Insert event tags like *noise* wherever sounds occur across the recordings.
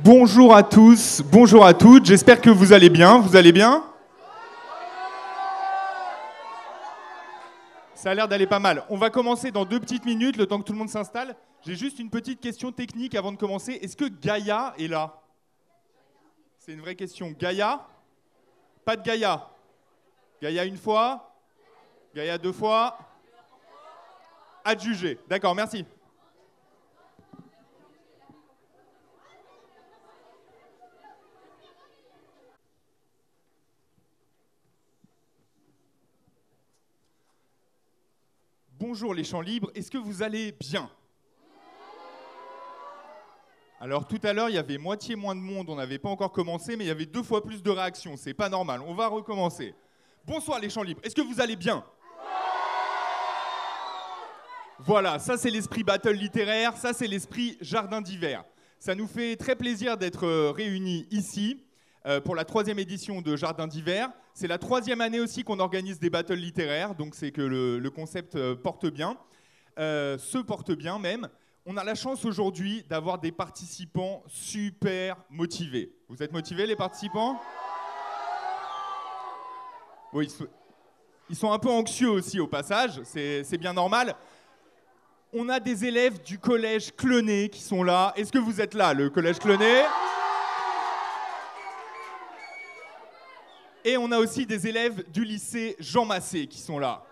Bonjour à tous, bonjour à toutes, j'espère que vous allez bien. Vous allez bien? Ça a l'air d'aller pas mal. On va commencer dans deux petites minutes, le temps que tout le monde s'installe. J'ai juste une petite question technique avant de commencer. Est-ce que Gaïa est là? C'est une vraie question. Gaïa? Pas de Gaïa Gaïa une fois Gaïa deux fois Adjugé. D'accord, merci. Bonjour les champs libres, est-ce que vous allez bien? Alors tout à l'heure, il y avait moitié moins de monde, on n'avait pas encore commencé, mais il y avait deux fois plus de réactions, c'est pas normal, on va recommencer. Bonsoir les champs libres, est-ce que vous allez bien? Voilà, ça c'est l'esprit battle littéraire, ça c'est l'esprit jardin d'hiver. Ça nous fait très plaisir d'être euh, réunis ici euh, pour la troisième édition de Jardin d'hiver. C'est la troisième année aussi qu'on organise des battles littéraires, donc c'est que le, concept euh, porte bien, se porte bien même. On a la chance aujourd'hui d'avoir des participants super motivés. Vous êtes motivés les participants? Oui, ils sont un peu anxieux aussi au passage, c'est bien normal on a des élèves du collège Cloné qui sont là. Est-ce que vous êtes là, le collège Cloné Et on a aussi des élèves du lycée Jean Massé qui sont là.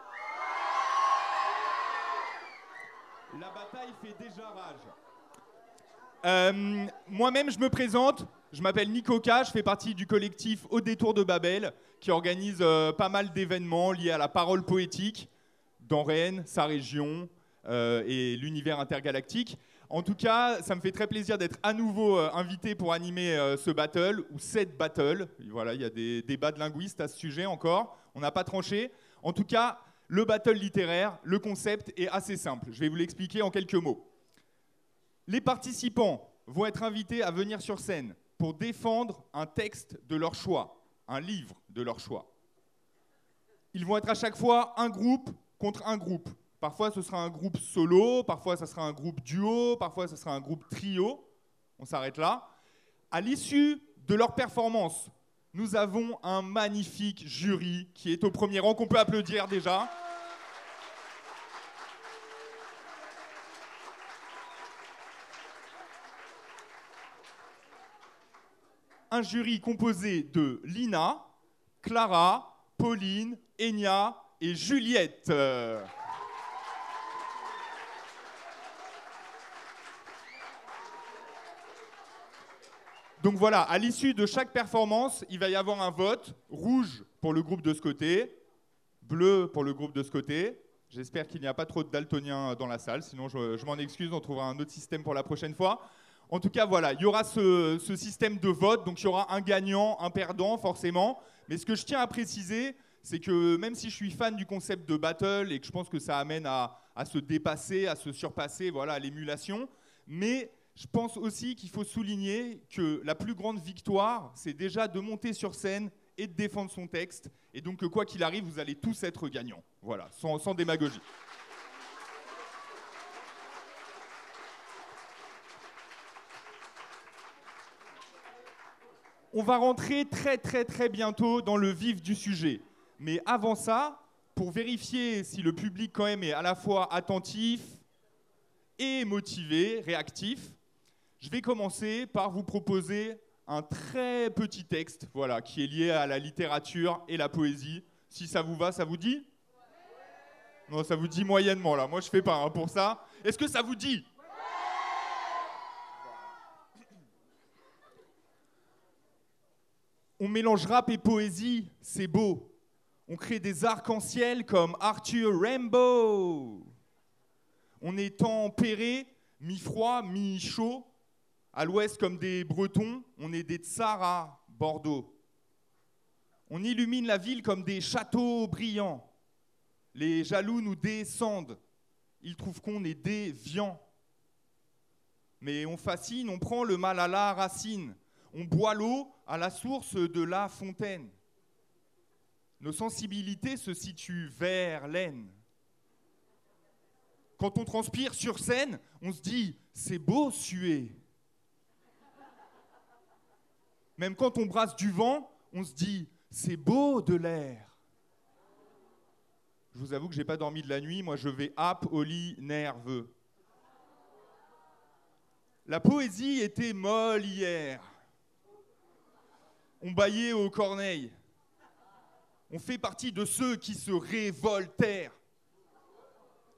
La bataille fait déjà rage. Euh, moi-même, je me présente. Je m'appelle Nico K, je fais partie du collectif Au détour de Babel, qui organise euh, pas mal d'événements liés à la parole poétique dans Rennes, sa région, euh, et l'univers intergalactique. En tout cas, ça me fait très plaisir d'être à nouveau euh, invité pour animer euh, ce battle, ou cette battle. Voilà, il y a des débats de linguistes à ce sujet encore. On n'a pas tranché. En tout cas, le battle littéraire, le concept est assez simple. Je vais vous l'expliquer en quelques mots. Les participants vont être invités à venir sur scène pour défendre un texte de leur choix, un livre de leur choix. Ils vont être à chaque fois un groupe contre un groupe. Parfois, ce sera un groupe solo, parfois, ce sera un groupe duo, parfois, ce sera un groupe trio. On s'arrête là. À l'issue de leur performance, nous avons un magnifique jury qui est au premier rang, qu'on peut applaudir déjà. Un jury composé de Lina, Clara, Pauline, Enya et Juliette. Donc voilà, à l'issue de chaque performance, il va y avoir un vote rouge pour le groupe de ce côté, bleu pour le groupe de ce côté. J'espère qu'il n'y a pas trop de daltoniens dans la salle, sinon je, m'en excuse, on trouvera un autre système pour la prochaine fois. En tout cas, voilà, il y aura ce, système de vote, donc il y aura un gagnant, un perdant, forcément. Mais ce que je tiens à préciser, c'est que même si je suis fan du concept de battle et que je pense que ça amène à, à se dépasser, à se surpasser, voilà, à l'émulation, mais je pense aussi qu'il faut souligner que la plus grande victoire, c'est déjà de monter sur scène et de défendre son texte. Et donc, quoi qu'il arrive, vous allez tous être gagnants. Voilà, sans, sans démagogie. On va rentrer très très très bientôt dans le vif du sujet. Mais avant ça, pour vérifier si le public quand même est à la fois attentif et motivé, réactif, je vais commencer par vous proposer un très petit texte, voilà, qui est lié à la littérature et la poésie. Si ça vous va, ça vous dit? Non, ça vous dit moyennement là. Moi, je fais pas hein, pour ça. Est-ce que ça vous dit? On mélange rap et poésie, c'est beau. On crée des arcs-en-ciel comme Arthur Rainbow. On est tempéré, mi-froid, mi-chaud. À l'ouest, comme des Bretons, on est des tsars à Bordeaux. On illumine la ville comme des châteaux brillants. Les jaloux nous descendent. Ils trouvent qu'on est déviants. Mais on fascine, on prend le mal à la racine. On boit l'eau à la source de la fontaine. Nos sensibilités se situent vers l'aine. Quand on transpire sur scène, on se dit, c'est beau suer. Même quand on brasse du vent, on se dit c'est beau de l'air. Je vous avoue que j'ai pas dormi de la nuit, moi je vais ap au lit nerveux. La poésie était molle hier. On baillait aux corneilles. On fait partie de ceux qui se révoltèrent.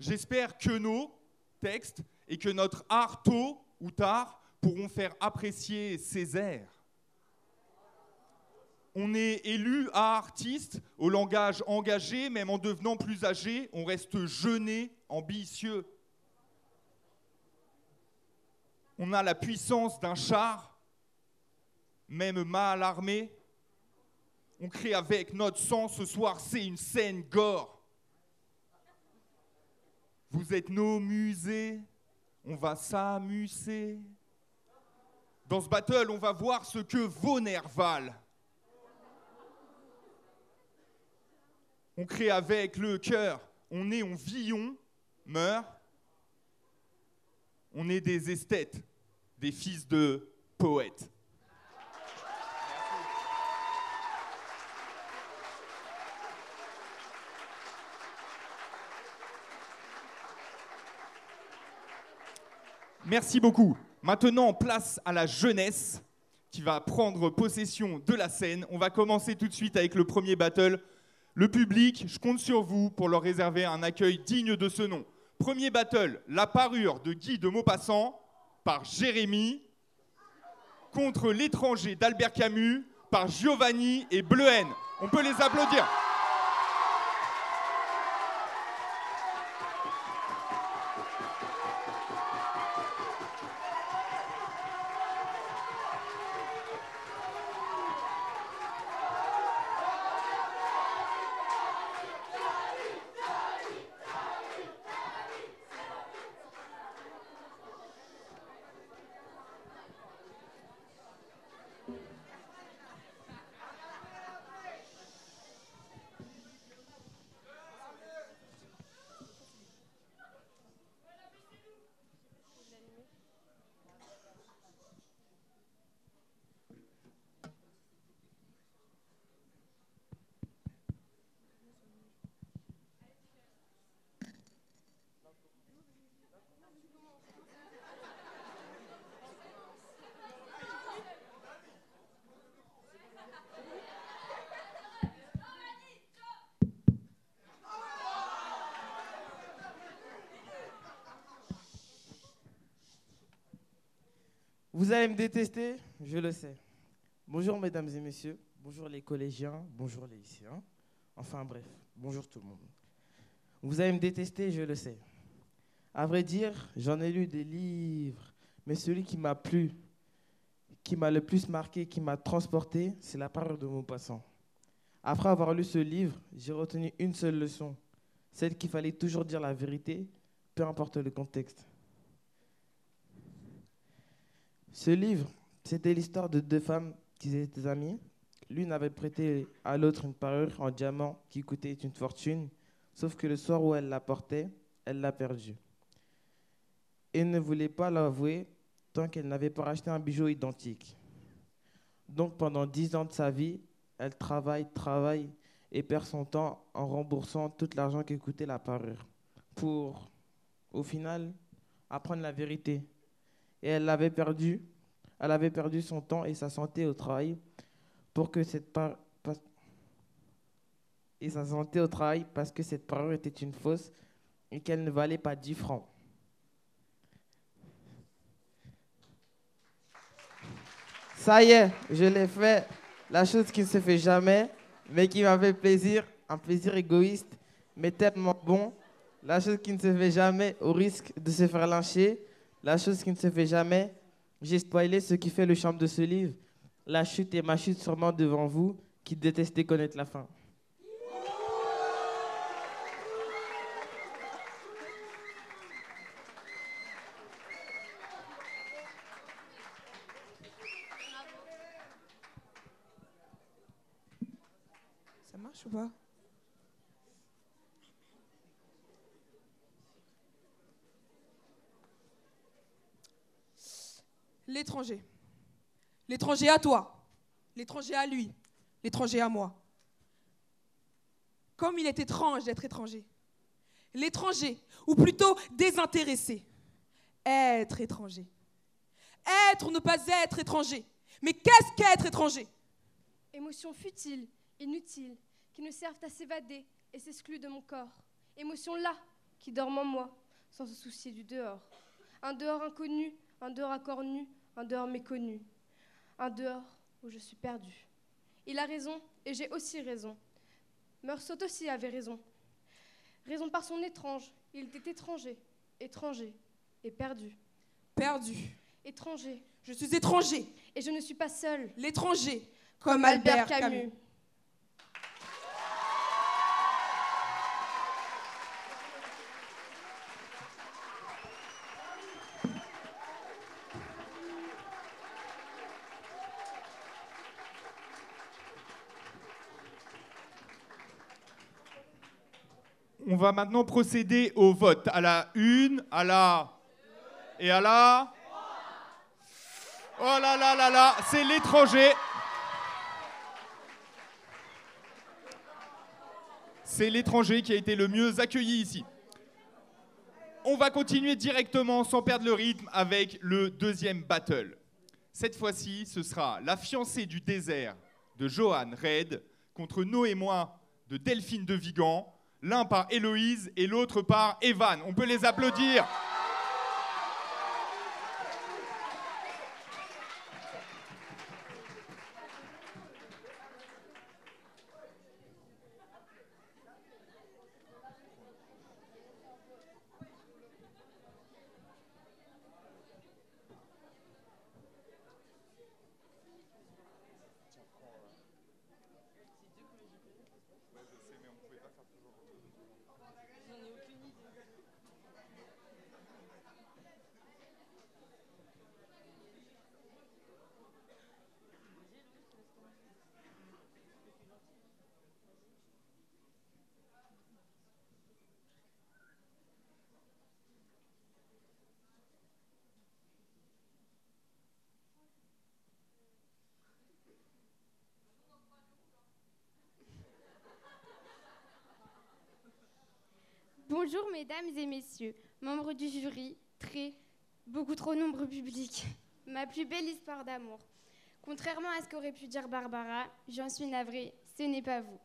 J'espère que nos textes et que notre art tôt ou tard pourront faire apprécier ces airs. On est élu à artiste, au langage engagé, même en devenant plus âgé, on reste jeuné, ambitieux. On a la puissance d'un char, même mal armé. On crée avec notre sang ce soir, c'est une scène gore. Vous êtes nos musées, on va s'amuser. Dans ce battle, on va voir ce que vos nerfs valent. On crée avec le cœur, on est, on vit, on meurt. On est des esthètes, des fils de poètes. Merci beaucoup. Maintenant, place à la jeunesse qui va prendre possession de la scène. On va commencer tout de suite avec le premier battle. Le public, je compte sur vous pour leur réserver un accueil digne de ce nom. Premier battle, la parure de Guy de Maupassant par Jérémy contre l'étranger d'Albert Camus par Giovanni et Bleuhen. On peut les applaudir. Vous allez me détester, je le sais. Bonjour mesdames et messieurs, bonjour les collégiens, bonjour les lycéens. Enfin bref, bonjour tout le monde. Vous allez me détester, je le sais. À vrai dire, j'en ai lu des livres, mais celui qui m'a plu, qui m'a le plus marqué, qui m'a transporté, c'est la parole de Maupassant. Après avoir lu ce livre, j'ai retenu une seule leçon, celle qu'il fallait toujours dire la vérité, peu importe le contexte. Ce livre, c'était l'histoire de deux femmes qui étaient amies. L'une avait prêté à l'autre une parure en diamant qui coûtait une fortune, sauf que le soir où elle la portait, elle l'a perdue. Et ne voulait pas l'avouer tant qu'elle n'avait pas racheté un bijou identique. Donc pendant dix ans de sa vie, elle travaille, travaille et perd son temps en remboursant tout l'argent qui coûtait la parure pour, au final, apprendre la vérité et elle avait perdu, elle avait perdu son temps et sa santé au travail pour que cette et sa santé au travail parce que cette parole était une fausse et qu'elle ne valait pas 10 francs. Ça y est, je l'ai fait. La chose qui ne se fait jamais, mais qui m'a fait plaisir, un plaisir égoïste, mais tellement bon. La chose qui ne se fait jamais au risque de se faire lyncher. La chose qui ne se fait jamais, j'ai spoilé ce qui fait le charme de ce livre. La chute et ma chute sûrement devant vous qui détestez connaître la fin. Ça marche ou pas? L'étranger. L'étranger à toi. l'étranger à lui, l'étranger à moi. Comme il est étrange d'être étranger. L'étranger, ou plutôt désintéressé. Être étranger. Être ou ne pas être étranger. Mais qu'est-ce qu'être étranger? Émotions futiles, inutiles, qui ne servent à s'évader et s'excluent de mon corps. Émotions là, qui dorment en moi, sans se soucier du dehors. Un dehors inconnu, un dehors encore nu, un dehors méconnu. Un dehors où je suis perdue. Il a raison et j'ai aussi raison. Meursault aussi avait raison. Raison par son étrange. Il était étranger, étranger et perdu. Perdu. Étranger. Je suis étranger. Et je ne suis pas seule. L'étranger. Comme, Albert, Camus. On va maintenant procéder au vote. À la une, à la... Et à la... Oh là là là là, c'est l'étranger. C'est l'étranger qui a été le mieux accueilli ici. On va continuer directement sans perdre le rythme avec le deuxième battle. Cette fois-ci, ce sera la fiancée du désert de Johan Red contre Noé et moi de Delphine de Vigan, l'un par Héloïse et l'autre par Evan. On peut les applaudir. Bonjour mesdames et messieurs, membres du jury, très, beaucoup trop nombreux public. *laughs* Ma plus belle histoire d'amour. Contrairement à ce qu'aurait pu dire Barbara, j'en suis navrée, ce n'est pas vous.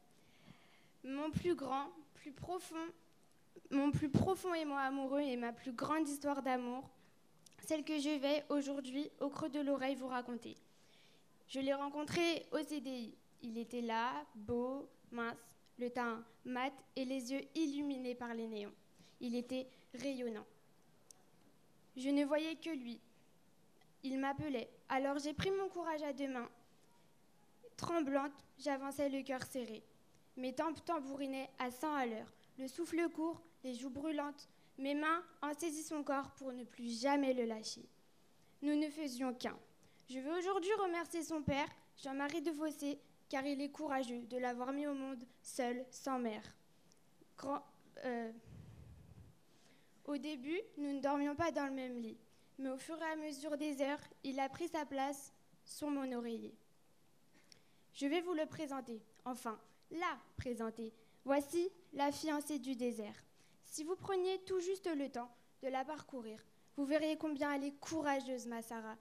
Mon plus grand, plus profond, mon plus profond émoi amoureux et ma plus grande histoire d'amour, celle que je vais aujourd'hui au creux de l'oreille vous raconter. Je l'ai rencontré au CDI. Il était là, beau, mince, le teint mat et les yeux illuminés par les néons. Il était rayonnant. Je ne voyais que lui. Il m'appelait. Alors j'ai pris mon courage à deux mains. Tremblante, j'avançais le cœur serré. Mes tempes tambourinaient à 100 à l'heure. Le souffle court, les joues brûlantes. Mes mains en saisissent son corps pour ne plus jamais le lâcher. Nous ne faisions qu'un. Je veux aujourd'hui remercier son père, Jean-Marie de Fossé, car il est courageux de l'avoir mis au monde seul, sans mère. Euh, Au début, nous ne dormions pas dans le même lit, mais au fur et à mesure des heures, il a pris sa place sur mon oreiller. Je vais vous le présenter, enfin, la présenter. Voici la fiancée du désert. Si vous preniez tout juste le temps de la parcourir, vous verriez combien elle est courageuse, ma Sarah,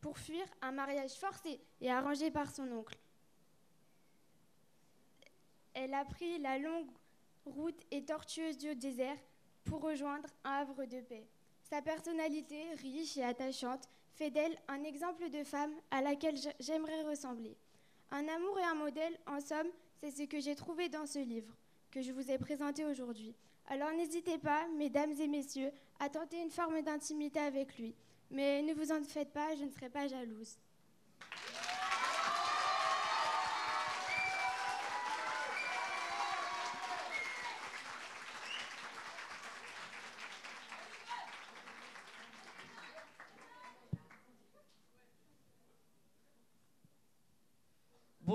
pour fuir un mariage forcé et arrangé par son oncle. Elle a pris la longue route et tortueuse du désert pour rejoindre un havre de paix. Sa personnalité, riche et attachante, fait d'elle un exemple de femme à laquelle j'aimerais ressembler. Un amour et un modèle, en somme, c'est ce que j'ai trouvé dans ce livre que je vous ai présenté aujourd'hui. Alors n'hésitez pas, mesdames et messieurs, à tenter une forme d'intimité avec lui. Mais ne vous en faites pas, je ne serai pas jalouse.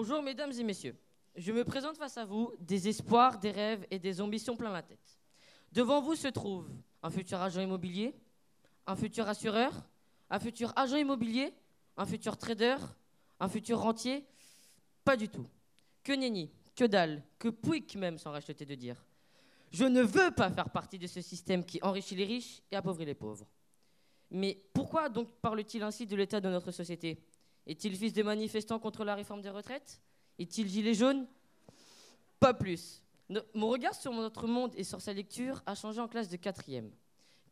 Bonjour mesdames et messieurs. Je me présente face à vous, des espoirs, des rêves et des ambitions plein la tête. Devant vous se trouve un futur agent immobilier, un futur assureur, un futur agent immobilier, un futur trader, un futur rentier Pas du tout. Que nenni, que dalle, que pouic même, sans racheter de dire. Je ne veux pas faire partie de ce système qui enrichit les riches et appauvrit les pauvres. Mais pourquoi donc parle-t-il ainsi de l'état de notre société? Est-il fils de manifestants contre la réforme des retraites? Est-il gilet jaune? Pas plus. Mon regard sur notre monde et sur sa lecture a changé en classe de quatrième.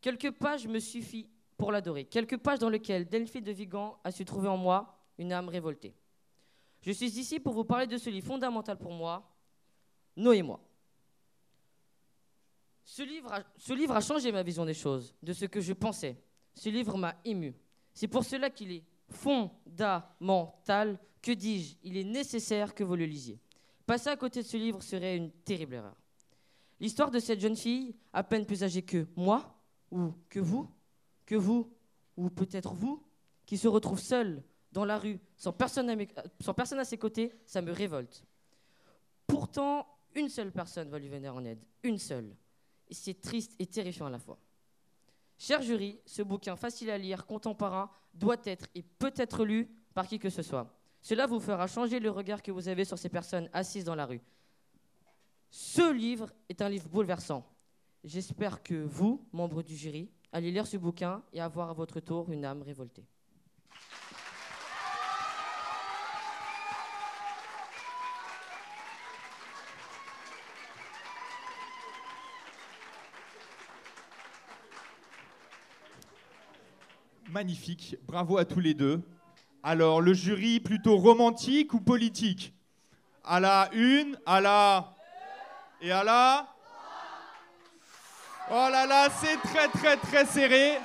Quelques pages me suffit pour l'adorer. Quelques pages dans lesquelles Delphine de Vigan a su trouver en moi une âme révoltée. Je suis ici pour vous parler de ce livre fondamental pour moi, Noé-moi. Ce livre, a, ce livre a changé ma vision des choses, de ce que je pensais. Ce livre m'a ému. C'est pour cela qu'il est fondamental, que dis-je, il est nécessaire que vous le lisiez. Passer à côté de ce livre serait une terrible erreur. L'histoire de cette jeune fille, à peine plus âgée que moi, ou que vous, que vous, ou peut-être vous, qui se retrouve seule dans la rue, sans personne, à sans personne à ses côtés, ça me révolte. Pourtant, une seule personne va lui venir en aide, une seule. Et c'est triste et terrifiant à la fois. Cher jury, ce bouquin facile à lire, contemporain, doit être et peut être lu par qui que ce soit. Cela vous fera changer le regard que vous avez sur ces personnes assises dans la rue. Ce livre est un livre bouleversant. J'espère que vous, membres du jury, allez lire ce bouquin et avoir à votre tour une âme révoltée. Magnifique, bravo à tous les deux. Alors, le jury plutôt romantique ou politique? À la une, à la... Et à la... Oh là là, c'est très très très serré,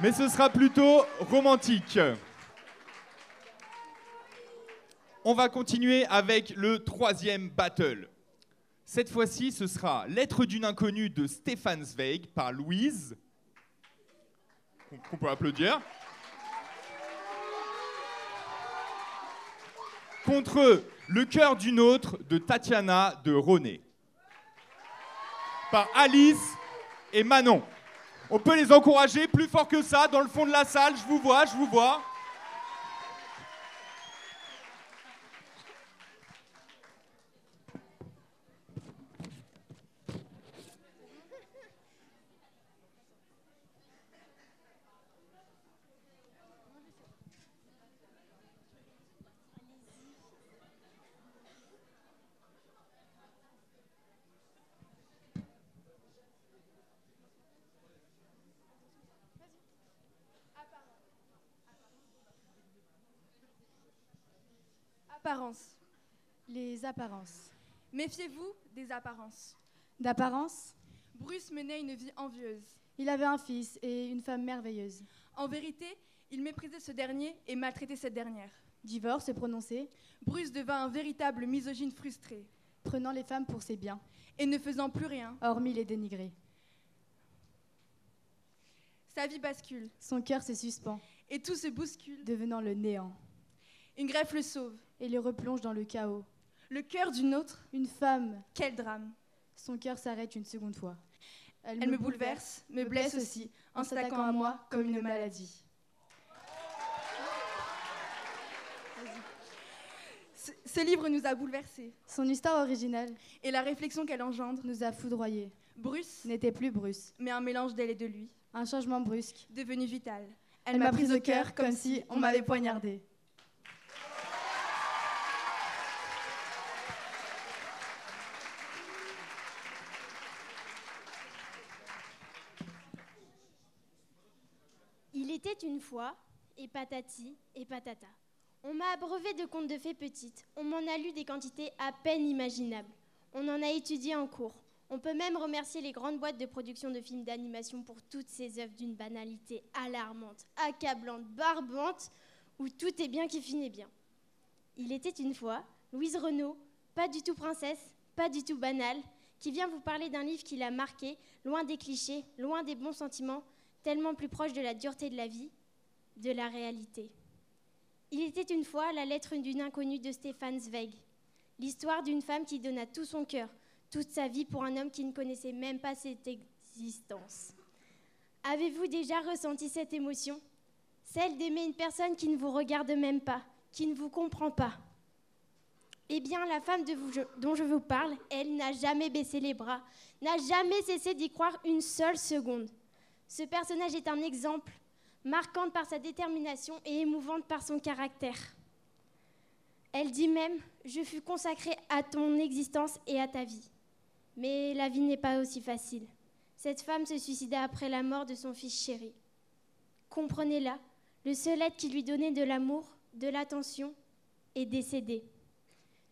mais ce sera plutôt romantique. On va continuer avec le troisième battle. Cette fois-ci, ce sera Lettre d'une inconnue de Stéphane Zweig par Louise qu'on- peut applaudir. Contre Le cœur d'une autre de Tatiana de René. Par Alice et Manon. On peut les encourager plus fort que ça dans le fond de la salle. Je vous vois, je vous vois. Les apparences. Méfiez-vous des apparences. D'apparence, Bruce menait une vie envieuse. il avait un fils et une femme merveilleuse. En vérité, il méprisait ce dernier et maltraitait cette dernière. Divorce est prononcé, Bruce devint un véritable misogyne frustré prenant les femmes pour ses biens, et ne faisant plus rien. hormis les dénigrer. Sa vie bascule Son cœur se suspend, et tout se bouscule. devenant le néant, Une greffe le sauve. Et le replonge dans le chaos. Le cœur d'une autre, Une femme, quel drame. son cœur s'arrête une seconde fois. Elle me bouleverse, me blesse aussi, en s'attaquant à moi comme une maladie. Ce, ce livre nous a bouleversés, Son histoire originale et la réflexion qu'elle engendre, nous a foudroyés. Bruce, N'était plus Bruce. mais un mélange d'elle et de lui, Un changement brusque. devenu vital. Elle m'a prise au cœur comme si on m'avait poignardé. Il une fois, et patati et patata. On m'a abreuvé de contes de fées petites. On m'en a lu des quantités à peine imaginables. On en a étudié en cours. On peut même remercier les grandes boîtes de production de films d'animation pour toutes ces œuvres d'une banalité alarmante, accablante, barbante, où tout est bien qui finit bien. Il était une fois Louise Renaud, pas du tout princesse, pas du tout banale, qui vient vous parler d'un livre qui l'a marqué, loin des clichés, loin des bons sentiments, tellement plus proche de la dureté de la vie, de la réalité. Il était une fois la lettre d'une inconnue de Stéphane Zweig, l'histoire d'une femme qui donna tout son cœur, toute sa vie pour un homme qui ne connaissait même pas cette existence. Avez-vous déjà ressenti cette émotion? Celle d'aimer une personne qui ne vous regarde même pas, qui ne vous comprend pas. Eh bien, la femme dont je vous parle, elle n'a jamais baissé les bras, n'a jamais cessé d'y croire une seule seconde. Ce personnage est un exemple, marquante par sa détermination et émouvante par son caractère. Elle dit même Je fus consacrée à ton existence et à ta vie. Mais la vie n'est pas aussi facile. Cette femme se suicida après la mort de son fils chéri. Comprenez-la, le seul être qui lui donnait de l'amour, de l'attention, est décédé.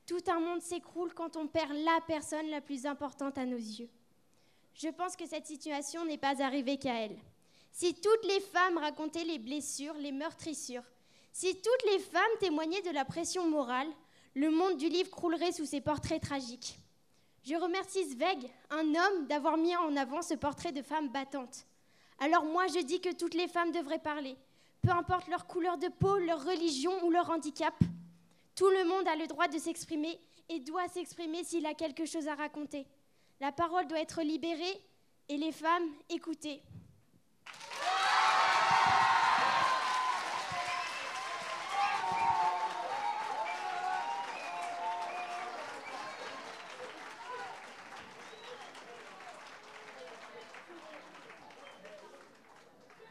Tout un monde s'écroule quand on perd la personne la plus importante à nos yeux. Je pense que cette situation n'est pas arrivée qu'à elle. Si toutes les femmes racontaient les blessures, les meurtrissures, si toutes les femmes témoignaient de la pression morale, le monde du livre croulerait sous ces portraits tragiques. Je remercie Zweig, un homme, d'avoir mis en avant ce portrait de femme battante. Alors moi, je dis que toutes les femmes devraient parler, peu importe leur couleur de peau, leur religion ou leur handicap. Tout le monde a le droit de s'exprimer et doit s'exprimer s'il a quelque chose à raconter. La parole doit être libérée et les femmes écoutées.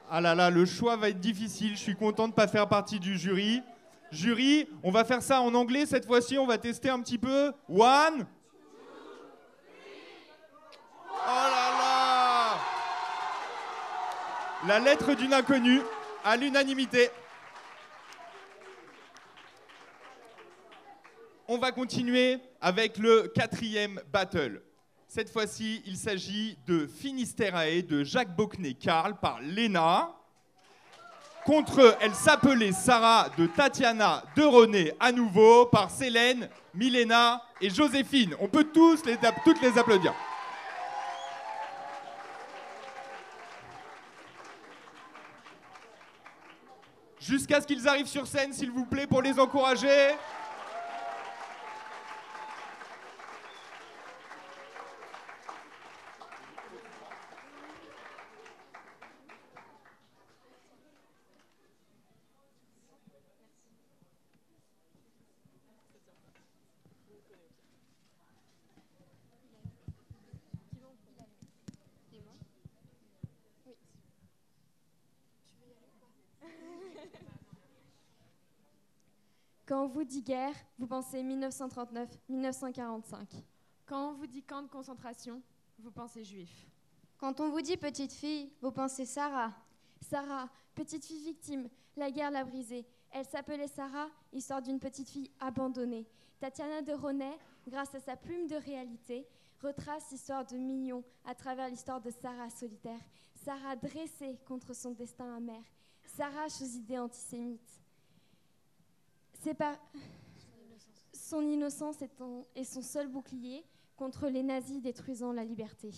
Ah là là, le choix va être difficile. Je suis content de ne pas faire partie du jury. Jury, on va faire ça en anglais cette fois-ci. On va tester un petit peu. One. Oh là là La lettre d'une inconnue à l'unanimité. On va continuer avec le quatrième battle. Cette fois-ci, il s'agit de Finisterae de Jacques Bocnet-Karl par Léna. Contre elle s'appelait Sarah de Tatiana de René à nouveau par Célène, Milena et Joséphine. On peut tous toutes les applaudir. Jusqu'à ce qu'ils arrivent sur scène, s'il vous plaît, pour les encourager. On vous dit guerre, vous pensez 1939-1945. Quand on vous dit camp de concentration, vous pensez juif. Quand on vous dit petite fille, vous pensez Sarah. Sarah, petite fille victime, la guerre l'a brisée. Elle s'appelait Sarah, histoire d'une petite fille abandonnée. Tatiana de Ronet, grâce à sa plume de réalité, retrace l'histoire de millions à travers l'histoire de Sarah solitaire. Sarah dressée contre son destin amer. Sarah aux idées antisémites. C'est par son innocence est, son seul bouclier contre les nazis détruisant la liberté.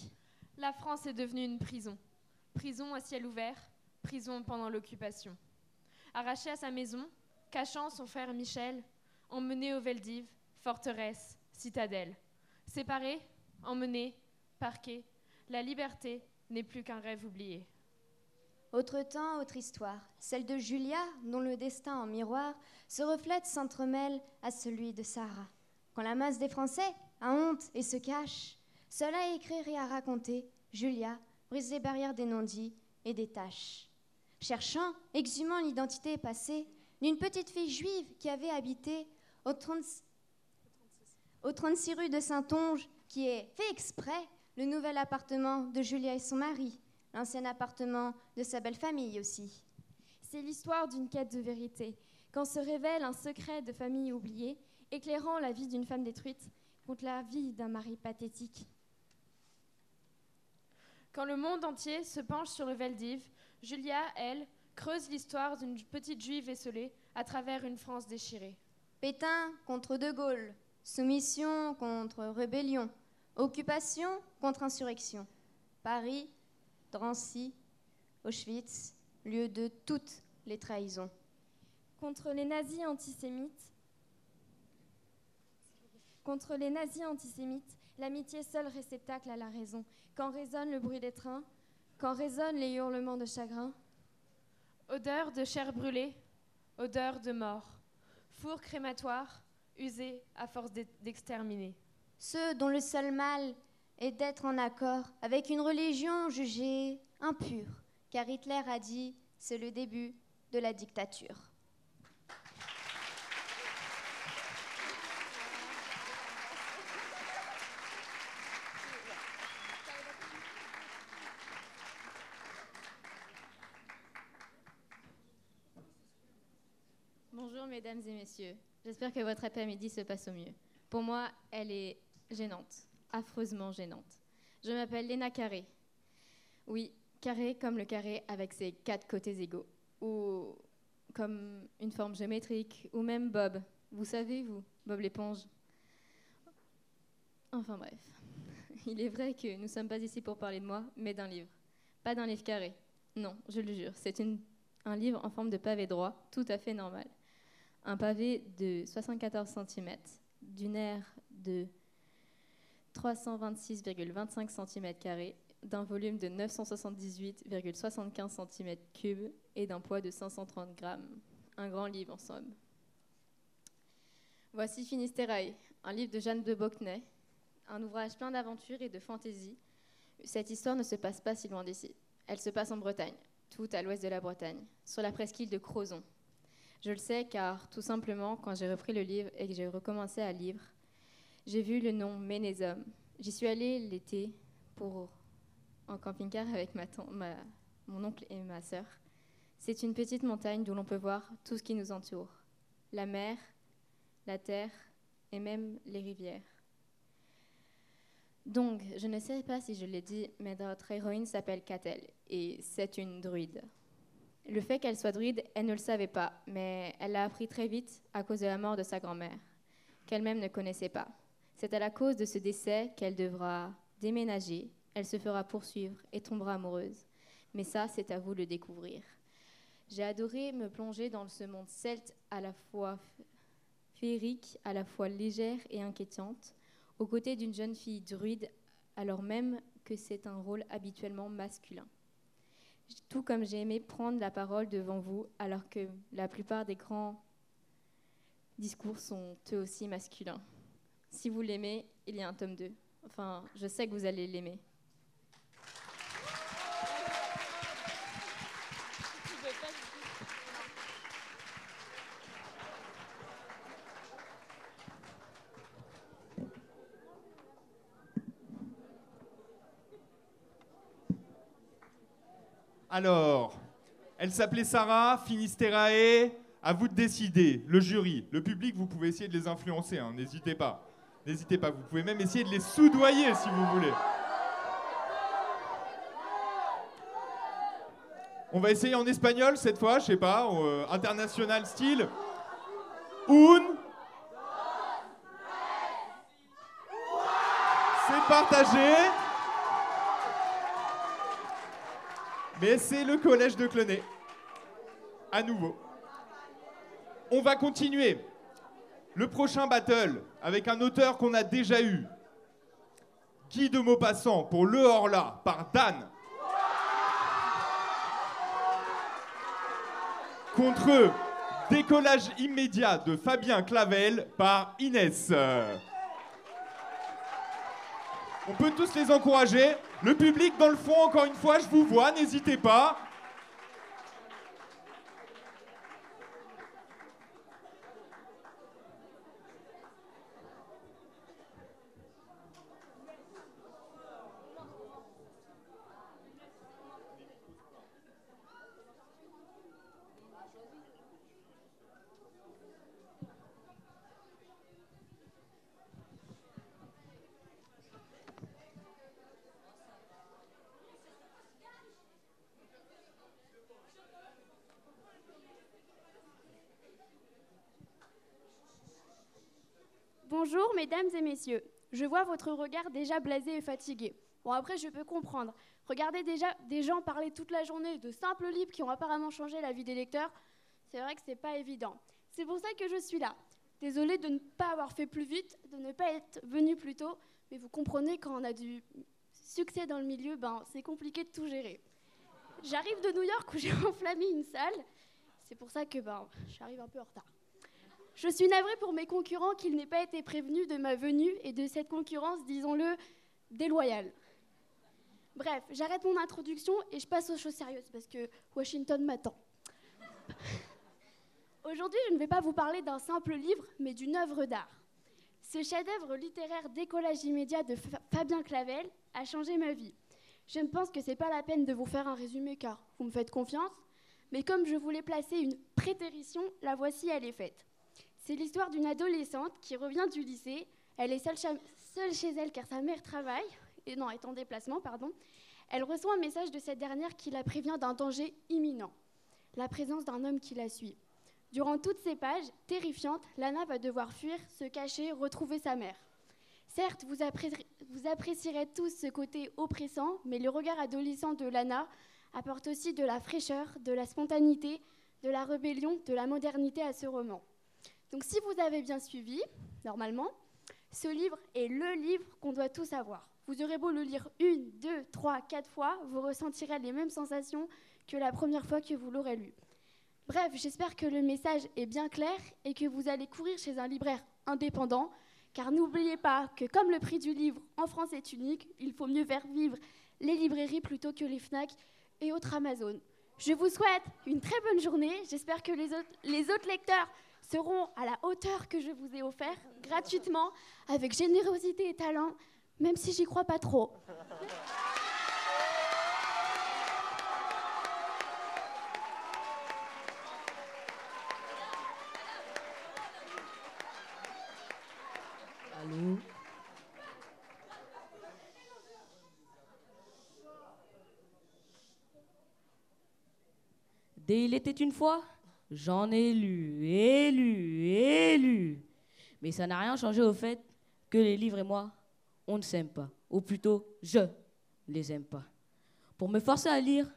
La France est devenue une prison. Prison à ciel ouvert, prison pendant l'occupation. Arrachée à sa maison, cachant son frère Michel, emmenée au Veldiv, forteresse, citadelle. Séparée, emmenée, parquée, la liberté n'est plus qu'un rêve oublié. Autre temps, autre histoire, celle de Julia, dont le destin en miroir se reflète, s'entremêle à celui de Sarah. Quand la masse des Français a honte et se cache, seule à écrire et à raconter, Julia brise les barrières des non-dits et des tâches. Cherchant, exhumant l'identité passée d'une petite fille juive qui avait habité au 30 au 36 rue de Saint-Onge, qui est fait exprès le nouvel appartement de Julia et son mari, l'ancien appartement de sa belle famille aussi. C'est l'histoire d'une quête de vérité, quand se révèle un secret de famille oublié, éclairant la vie d'une femme détruite contre la vie d'un mari pathétique. Quand le monde entier se penche sur le Veldiv, Julia, elle, creuse l'histoire d'une petite juive esselée à travers une France déchirée. Pétain contre De Gaulle, soumission contre rébellion, occupation contre insurrection. Paris, Drancy, Auschwitz, lieu de toutes les trahisons. Contre les nazis antisémites, contre les nazis antisémites, l'amitié seul réceptacle à la raison. Quand résonne le bruit des trains, quand résonnent les hurlements de chagrin, Odeur de chair brûlée, odeur de mort. Four crématoire, usés à force d'e- d'exterminer. Ceux dont le seul mal est d'être en accord avec une religion jugée impure, car Hitler a dit c'est le début de la dictature. Bonjour mesdames et messieurs. J'espère que votre après-midi se passe au mieux. Pour moi, elle est gênante, affreusement gênante. Je m'appelle Léna Carré. Oui, carré comme le carré avec ses quatre côtés égaux. Ou comme une forme géométrique. Ou même Bob. Vous savez, vous, Bob l'éponge. Enfin bref. *laughs* Il est vrai que nous ne sommes pas ici pour parler de moi, mais d'un livre. Pas d'un livre carré. Non, je le jure. C'est un livre en forme de pavé droit, tout à fait normal un pavé de 74 cm, d'une aire de 326,25 cm, d'un volume de 978,75 cm3 et d'un poids de 530 grammes. Un grand livre en somme. Voici Finisterae, un livre de Jeanne de Bocnay, un ouvrage plein d'aventures et de fantaisie. Cette histoire ne se passe pas si loin d'ici. Elle se passe en Bretagne, tout à l'ouest de la Bretagne, sur la presqu'île de Crozon. Je le sais car, tout simplement, quand j'ai repris le livre et que j'ai recommencé à lire, j'ai vu le nom Ménézum. J'y suis allée l'été pour en camping-car avec mon oncle et ma sœur. C'est une petite montagne d'où l'on peut voir tout ce qui nous entoure. La mer, la terre et même les rivières. Donc, je ne sais pas si je l'ai dit, mais notre héroïne s'appelle Catel et c'est une druide. Le fait qu'elle soit druide, elle ne le savait pas, mais elle l'a appris très vite à cause de la mort de sa grand-mère, qu'elle-même ne connaissait pas. C'est à la cause de ce décès qu'elle devra déménager, elle se fera poursuivre et tombera amoureuse. Mais ça, c'est à vous de le découvrir. J'ai adoré me plonger dans ce monde celte à la fois féerique, à la fois légère et inquiétante, aux côtés d'une jeune fille druide, alors même que c'est un rôle habituellement masculin tout comme j'ai aimé prendre la parole devant vous, alors que la plupart des grands discours sont eux aussi masculins. Si vous l'aimez, il y a un tome 2. Enfin, je sais que vous allez l'aimer. Alors, elle s'appelait Sarah, Finisterae. À vous de décider, le jury, le public, vous pouvez essayer de les influencer, hein, n'hésitez pas. N'hésitez pas, vous pouvez même essayer de les soudoyer si vous voulez. On va essayer en espagnol cette fois, je sais pas, euh, international style. Un. C'est partagé. Mais c'est le collège de Clenay. À nouveau. On va continuer. Le prochain battle avec un auteur qu'on a déjà eu. Guy de Maupassant pour Le Horla par Dan. Contre Décollage immédiat de Fabien Clavel par Inès. On peut tous les encourager. Le public dans le fond, encore une fois, je vous vois, n'hésitez pas. Mesdames et messieurs. Je vois votre regard déjà blasé et fatigué. Bon après je peux comprendre. Regardez déjà des gens parler toute la journée de simples livres qui ont apparemment changé la vie des lecteurs. C'est vrai que c'est pas évident. C'est pour ça que je suis là. Désolée de ne pas avoir fait plus vite, de ne pas être venu plus tôt, mais vous comprenez quand on a du succès dans le milieu, ben c'est compliqué de tout gérer. J'arrive de New York où j'ai *laughs* enflammé une salle. C'est pour ça que ben j'arrive un peu en retard. Je suis navrée pour mes concurrents qu'ils n'aient pas été prévenus de ma venue et de cette concurrence, disons-le, déloyale. Bref, j'arrête mon introduction et je passe aux choses sérieuses parce que Washington m'attend. *laughs* Aujourd'hui, je ne vais pas vous parler d'un simple livre, mais d'une œuvre d'art. Ce chef-d'œuvre littéraire décollage immédiat de Fabien Clavel a changé ma vie. Je ne pense que c'est pas la peine de vous faire un résumé car vous me faites confiance, mais comme je voulais placer une prétérition, la voici, elle est faite. C'est l'histoire d'une adolescente qui revient du lycée. Elle est seule, chez elle car sa mère travaille, et non, est en déplacement, pardon. Elle reçoit un message de cette dernière qui la prévient d'un danger imminent, la présence d'un homme qui la suit. Durant toutes ces pages terrifiantes, Lana va devoir fuir, se cacher, retrouver sa mère. Certes, vous, vous apprécierez tous ce côté oppressant, mais le regard adolescent de Lana apporte aussi de la fraîcheur, de la spontanéité, de la rébellion, de la modernité à ce roman. Donc si vous avez bien suivi, normalement, ce livre est le livre qu'on doit tous avoir. Vous aurez beau le lire une, deux, trois, quatre fois, vous ressentirez les mêmes sensations que la première fois que vous l'aurez lu. Bref, j'espère que le message est bien clair et que vous allez courir chez un libraire indépendant, car n'oubliez pas que comme le prix du livre en France est unique, il faut mieux faire vivre les librairies plutôt que les FNAC et autres Amazon. Je vous souhaite une très bonne journée. J'espère que les autres, les autres lecteurs seront à la hauteur que je vous ai offert gratuitement, avec générosité et talent même si j'y crois pas trop. Dès il était une fois, j'en ai lu, et lu, et lu. Mais ça n'a rien changé au fait que les livres et moi, on ne s'aime pas. Ou plutôt, je les aime pas. Pour me forcer à lire,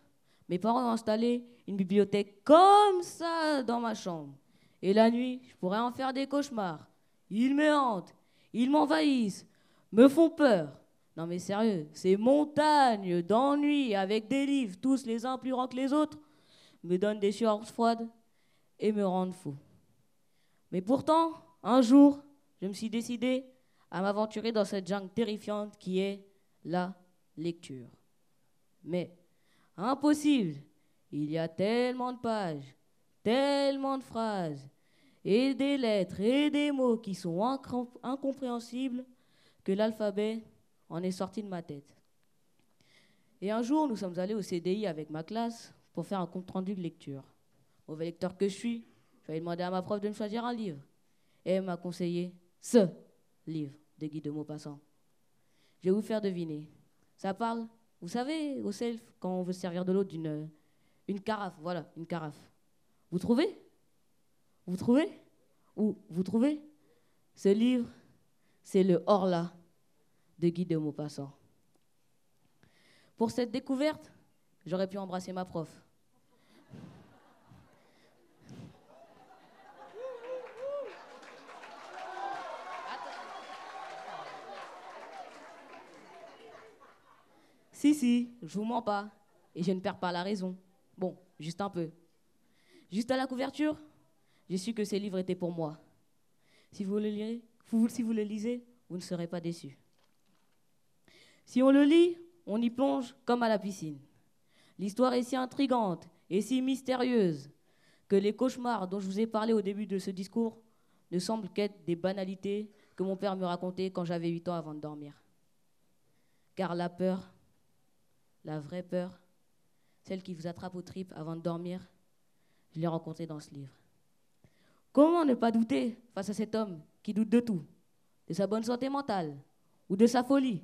mes parents ont installé une bibliothèque comme ça dans ma chambre. Et la nuit, je pourrais en faire des cauchemars. Ils me hantent, ils m'envahissent, me font peur. Non mais sérieux, ces montagnes d'ennui avec des livres, tous les uns plus grands que les autres, me donnent des sueurs froides et me rendent fou. Mais pourtant, un jour, je me suis décidé à m'aventurer dans cette jungle terrifiante qui est la lecture. Mais impossible, il y a tellement de pages, tellement de phrases, et des lettres et des mots qui sont incompréhensibles que l'alphabet en est sorti de ma tête. Et un jour, nous sommes allés au CDI avec ma classe pour faire un compte-rendu de lecture. Mauvais lecteur que je suis, j'avais demandé à ma prof de me choisir un livre. Et elle m'a conseillé ce livre de Guy de Maupassant. Je vais vous faire deviner. Ça parle, vous savez, au self, quand on veut servir de l'eau d'une une carafe, voilà, une carafe. Vous trouvez? Vous trouvez? Ou vous trouvez? Ce livre, c'est le Horla de Guy de Maupassant. Pour cette découverte, j'aurais pu embrasser ma prof. Si, si, je vous mens pas. Et je ne perds pas la raison. Bon, juste un peu. Juste à la couverture, j'ai su que ces livres étaient pour moi. Si vous le lisez, vous ne serez pas déçus. Si on le lit, on y plonge comme à la piscine. L'histoire est si intrigante et si mystérieuse que les cauchemars dont je vous ai parlé au début de ce discours ne semblent qu'être des banalités que mon père me racontait quand j'avais 8 ans avant de dormir. Car la peur la vraie peur, celle qui vous attrape aux tripes avant de dormir, je l'ai rencontrée dans ce livre. Comment ne pas douter face à cet homme qui doute de tout, de sa bonne santé mentale ou de sa folie?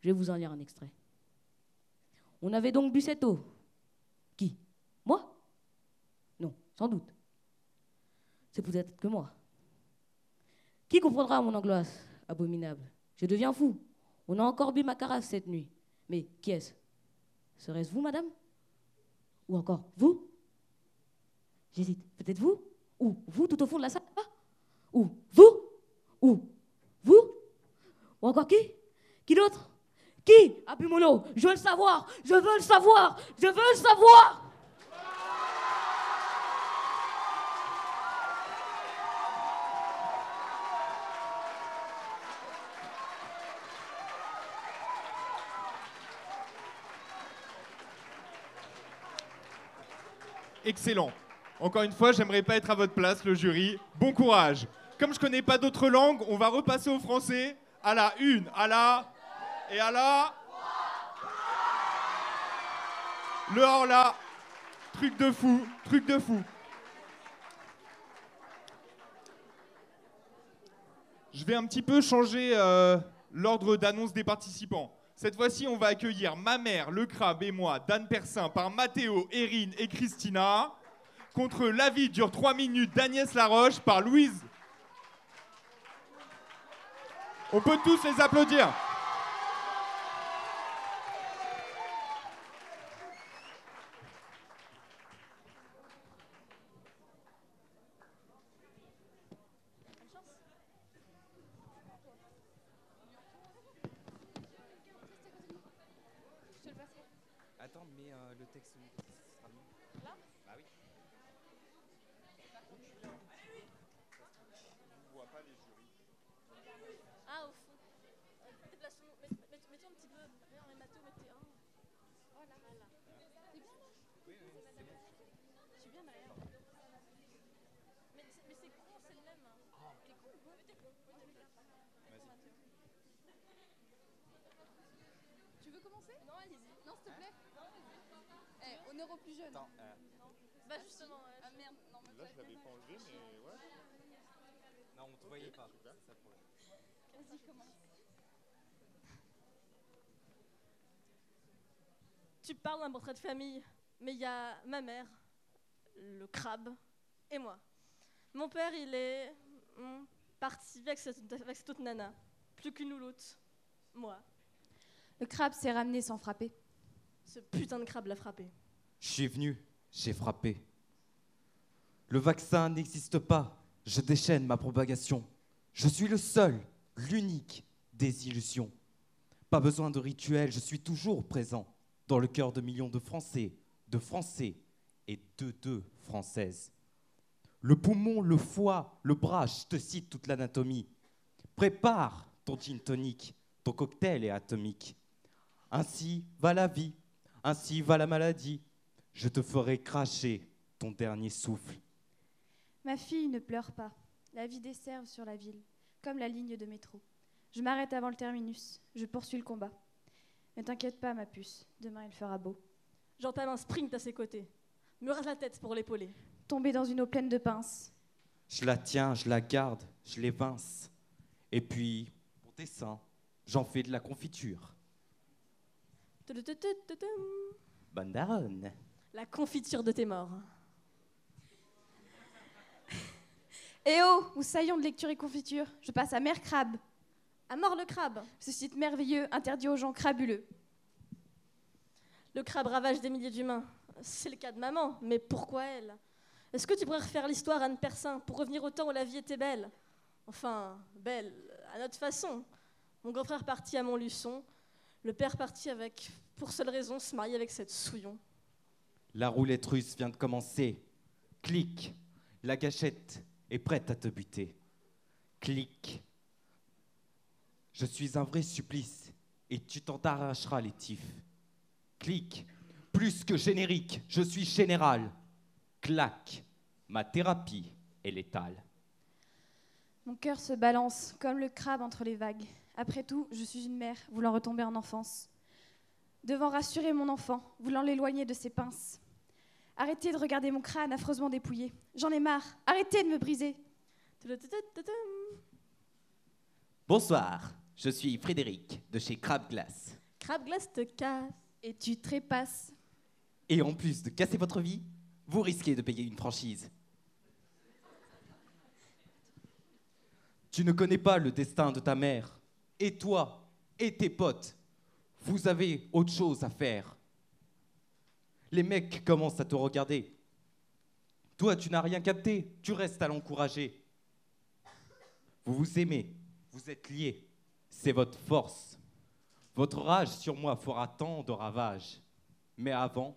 Je vais vous en lire un extrait. On avait donc bu cette eau. Qui? Moi? Non, sans doute. C'est peut-être que moi. Qui comprendra mon angoisse abominable? Je deviens fou. On a encore bu ma carafe cette nuit. Mais qui est-ce? Serait-ce vous, madame? Ou encore vous? J'hésite. Peut-être vous? Ou vous, tout au fond de la salle? Ah! Ou vous? Ou vous? Ou encore qui? Qui d'autre? Qui? A bu mon Je veux le savoir Je veux le savoir Je veux le savoir Excellent. Encore une fois, j'aimerais pas être à votre place, le jury. Bon courage. Comme je connais pas d'autres langues, on va repasser au français. À la une, à la et à la. Le hors là. Truc de fou, truc de fou. Je vais un petit peu changer euh, l'ordre d'annonce des participants. Cette fois-ci, on va accueillir ma mère, le crabe et moi, Dan Persin, par Mathéo, Erin et Christina, contre La vie dure 3 minutes d'Agnès Laroche par Louise. On peut tous les applaudir. Attends, mais euh, le texte sera mieux. Là Bah oui. On voit pas les jurys. Ah, au fond. Euh, déplace-nous. Mets- mets- Mets-toi un petit peu. Viens, les matos, mettez un. Voilà. voilà. T'es bien là Oui, oui, c'est bon. Je suis bien derrière. Mais c'est mais c'est con, c'est le même. T'es con ou quoi T'es con. Ouais, t'es con. T'es con, Mathieu. Tu veux commencer Non, allez-y. Non, s'il te plaît. Eh, honneur aux plus jeunes. Attends, euh, Bah, justement. Ah merde. Là, je l'avais pas enlevé, mais ouais. non, on te voyait pas. Vas-y, commence. Tu parles d'un portrait de famille, mais il y a ma mère, le crabe, et moi. Mon père, il est hmm, parti avec cette, avec cette autre nana. Plus qu'une ou l'autre. Moi. Le crabe s'est ramené sans frapper. Ce putain de crabe l'a frappé. Je suis venu, j'ai frappé. Le vaccin n'existe pas, je déchaîne ma propagation. Je suis le seul, l'unique des illusions. Pas besoin de rituel, je suis toujours présent dans le cœur de millions de Français, de Français et de deux Françaises. Le poumon, le foie, le bras, je te cite toute l'anatomie. Prépare ton gin tonic, ton cocktail est atomique. Ainsi va la vie, ainsi va la maladie. Je te ferai cracher ton dernier souffle. Ma fille ne pleure pas. La vie desserve sur la ville, comme la ligne de métro. Je m'arrête avant le terminus. Je poursuis le combat. Ne t'inquiète pas, ma puce. Demain, il fera beau. J'entame un sprint à ses côtés. Me rase la tête pour l'épauler. Tomber dans une eau pleine de pinces. Je la tiens, je la garde, je l'évince. Et puis, pour tes seins, j'en fais de la confiture. Bonne daronne. La confiture de tes morts. Eh oh, ou saillons de lecture et confiture. Je passe à Mère Crabe. À mort le crabe. Ce site merveilleux interdit aux gens crabuleux. Le crabe ravage des milliers d'humains. C'est le cas de maman, mais pourquoi elle? Est-ce que tu pourrais refaire l'histoire Anne Persin pour revenir au temps où la vie était belle? Enfin, belle, à notre façon. Mon grand frère parti à Montluçon, le père parti avec, pour seule raison, se marier avec cette souillon. La roulette russe vient de commencer. Clic. La gâchette est prête à te buter. Clic. Je suis un vrai supplice et tu t'en arracheras les tifs. Clic. Plus que générique, je suis général. Clac. Ma thérapie est létale. Mon cœur se balance comme le crabe entre les vagues. Après tout, je suis une mère voulant retomber en enfance. Devant rassurer mon enfant, voulant l'éloigner de ses pinces. Arrêtez de regarder mon crâne affreusement dépouillé. J'en ai marre. Arrêtez de me briser. Bonsoir, je suis Frédéric de chez Crab Glace. Crabe glace te casse. Et tu trépasses. Et en plus de casser votre vie, vous risquez de payer une franchise. Tu ne connais pas le destin de ta mère. Et toi, et tes potes, vous avez autre chose à faire. Les mecs commencent à te regarder. Toi, tu n'as rien capté, tu restes à l'encourager. Vous vous aimez, vous êtes liés, c'est votre force. Votre rage sur moi fera tant de ravages. Mais avant,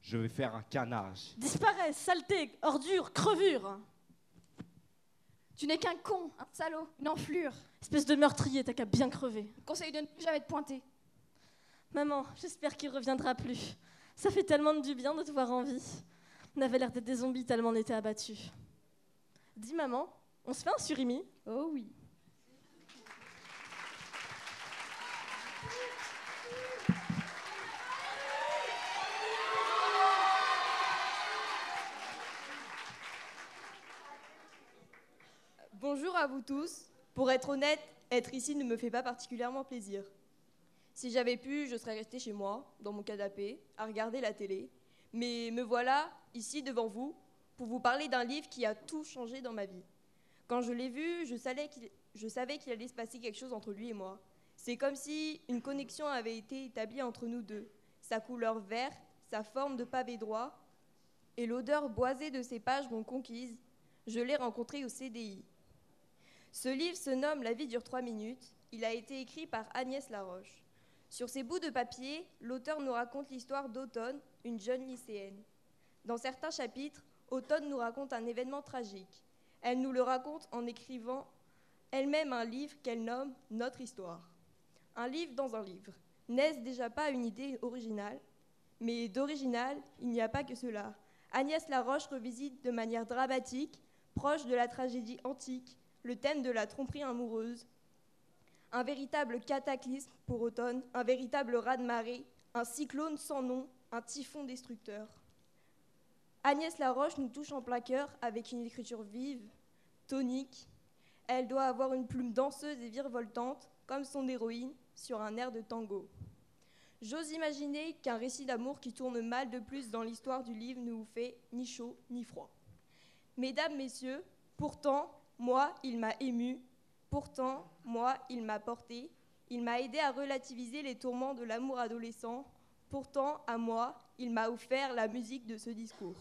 je vais faire un canage. Disparaît, saleté, ordure, crevure. Tu n'es qu'un con, un salaud, une enflure. Espèce de meurtrier, t'as qu'à bien crever. Conseil de ne plus jamais te pointer. Maman, j'espère qu'il reviendra plus. Ça fait tellement du bien de te voir en vie. On avait l'air d'être des zombies tellement on était abattus. Dis maman, on se fait un surimi? Oh oui. Bonjour à vous tous. Pour être honnête, être ici ne me fait pas particulièrement plaisir. Si j'avais pu, je serais restée chez moi, dans mon canapé, à regarder la télé. Mais me voilà, ici devant vous, pour vous parler d'un livre qui a tout changé dans ma vie. Quand je l'ai vu, je savais qu'il allait se passer quelque chose entre lui et moi. C'est comme si une connexion avait été établie entre nous deux. Sa couleur verte, sa forme de pavé droit et l'odeur boisée de ses pages m'ont conquise. Je l'ai rencontré au CDI. Ce livre se nomme La vie dure trois minutes. Il a été écrit par Agnès Laroche. Sur ces bouts de papier, l'auteur nous raconte l'histoire d'Automne, une jeune lycéenne. Dans certains chapitres, Automne nous raconte un événement tragique. Elle nous le raconte en écrivant elle-même un livre qu'elle nomme Notre histoire. Un livre dans un livre. N'est-ce déjà pas une idée originale? Mais d'original, il n'y a pas que cela. Agnès Laroche revisite de manière dramatique, proche de la tragédie antique, le thème de la tromperie amoureuse. Un véritable cataclysme pour automne, un véritable raz-de-marée, un cyclone sans nom, un typhon destructeur. Agnès Laroche nous touche en plein cœur avec une écriture vive, tonique. Elle doit avoir une plume danseuse et virevoltante, comme son héroïne, sur un air de tango. J'ose imaginer qu'un récit d'amour qui tourne mal de plus dans l'histoire du livre ne vous fait ni chaud ni froid. Mesdames, Messieurs, pourtant, moi, il m'a ému. Pourtant, moi, il m'a porté. Il m'a aidé à relativiser les tourments de l'amour adolescent. Pourtant, à moi, il m'a offert la musique de ce discours.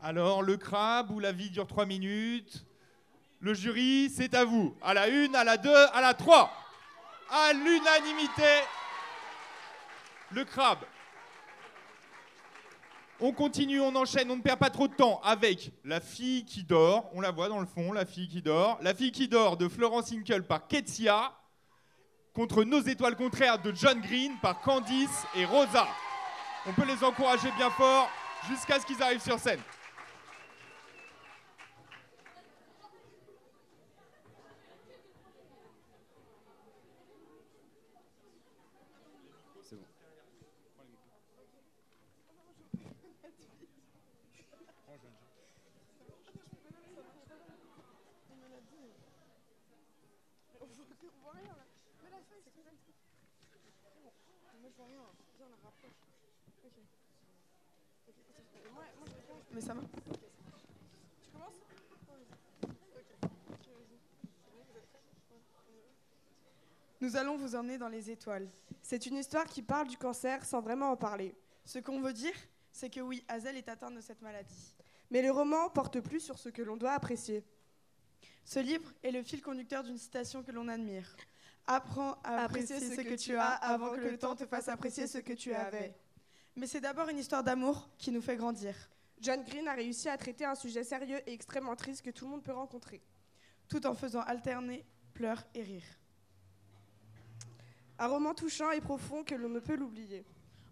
Alors, le crabe ou la vie dure 3 minutes Le jury, c'est à vous. À la une, à la deux, à la trois. À l'unanimité, le crabe. On continue, on enchaîne, on ne perd pas trop de temps avec La fille qui dort. On la voit dans le fond, La fille qui dort. La fille qui dort de Florence Inkel par Ketsia. Contre Nos étoiles contraires de John Green par Candice et Rosa. On peut les encourager bien fort jusqu'à ce qu'ils arrivent sur scène. C'est bon. Mais ça va. Nous allons vous emmener dans les étoiles. C'est une histoire qui parle du cancer sans vraiment en parler. Ce qu'on veut dire, c'est que oui, Hazel est atteinte de cette maladie. Mais le roman porte plus sur ce que l'on doit apprécier. Ce livre est le fil conducteur d'une citation que l'on admire. Apprends à apprécier ce que tu as avant que le temps te fasse apprécier ce que tu avais. Mais c'est d'abord une histoire d'amour qui nous fait grandir. John Green a réussi à traiter un sujet sérieux et extrêmement triste que tout le monde peut rencontrer, tout en faisant alterner pleurs et rires. Un roman touchant et profond que l'on ne peut l'oublier.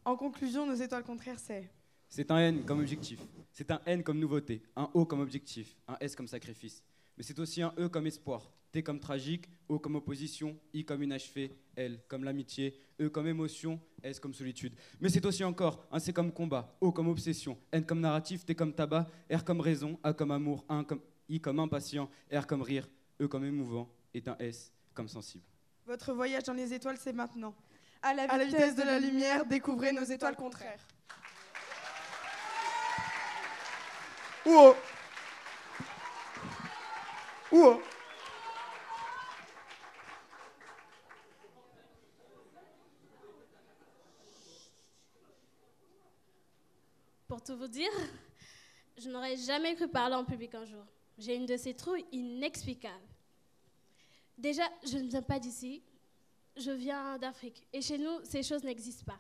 En conclusion, nos étoiles contraires, c'est C'est un N comme objectif. C'est un N comme nouveauté. Un O comme objectif. Un S comme sacrifice. Mais c'est aussi un E comme espoir. T comme tragique. O comme opposition. I comme inachevé. L comme l'amitié. E comme émotion. S comme solitude. Mais c'est aussi encore un C comme combat. O comme obsession. N comme narratif. T comme tabac. R comme raison. A comme amour. Un comme I comme impatient. R comme rire. E comme émouvant. Et un S comme sensible. Votre voyage dans les étoiles, c'est maintenant. À la, vitesse, de la lumière, découvrez nos étoiles contraires. Ouh Ouh pour tout vous dire, je n'aurais jamais cru parler en public un jour. J'ai une de ces trouilles inexplicables. Déjà, je ne viens pas d'ici, je viens d'Afrique. Et chez nous, ces choses n'existent pas.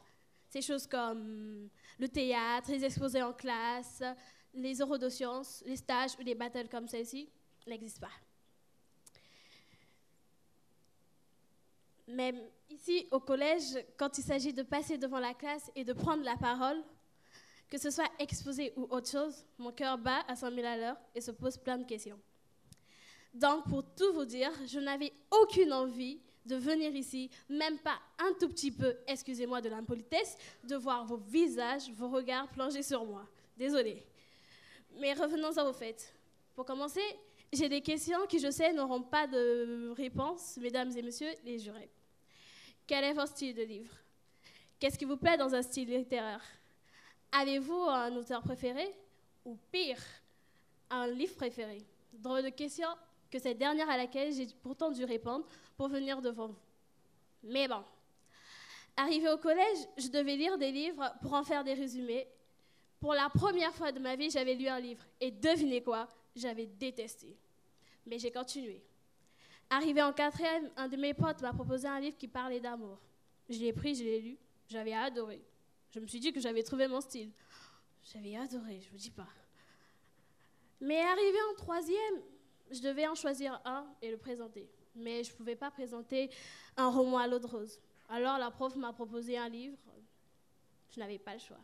Ces choses comme le théâtre, les exposés en classe, les oraux de sciences, les stages ou les battles comme celle-ci n'existent pas. Même ici, au collège, quand il s'agit de passer devant la classe et de prendre la parole, que ce soit exposé ou autre chose, mon cœur bat à 100 000 à l'heure et se pose plein de questions. Donc, pour tout vous dire, je n'avais aucune envie de venir ici, même pas un tout petit peu, excusez-moi de l'impolitesse, de voir vos visages, vos regards plonger sur moi. Désolée. Mais revenons-en au fait. Pour commencer, j'ai des questions qui, je sais, n'auront pas de réponse, mesdames et messieurs les jurés. Quel est votre style de livre? Qu'est-ce qui vous plaît dans un style littéraire? Avez-vous un auteur préféré Ou pire, un livre préféré? Drôle de question que cette dernière à laquelle j'ai pourtant dû répondre pour venir devant vous. Mais bon, arrivé au collège, je devais lire des livres pour en faire des résumés. Pour la première fois de ma vie, j'avais lu un livre. Et devinez quoi? J'avais détesté. Mais j'ai continué. Arrivé en quatrième, un de mes potes m'a proposé un livre qui parlait d'amour. Je l'ai pris, je l'ai lu. J'avais adoré. Je me suis dit que j'avais trouvé mon style. J'avais adoré, je vous dis pas. Mais arrivé en troisième, je devais en choisir un et le présenter. Mais je ne pouvais pas présenter un roman à l'eau de rose. Alors la prof m'a proposé un livre. Je n'avais pas le choix.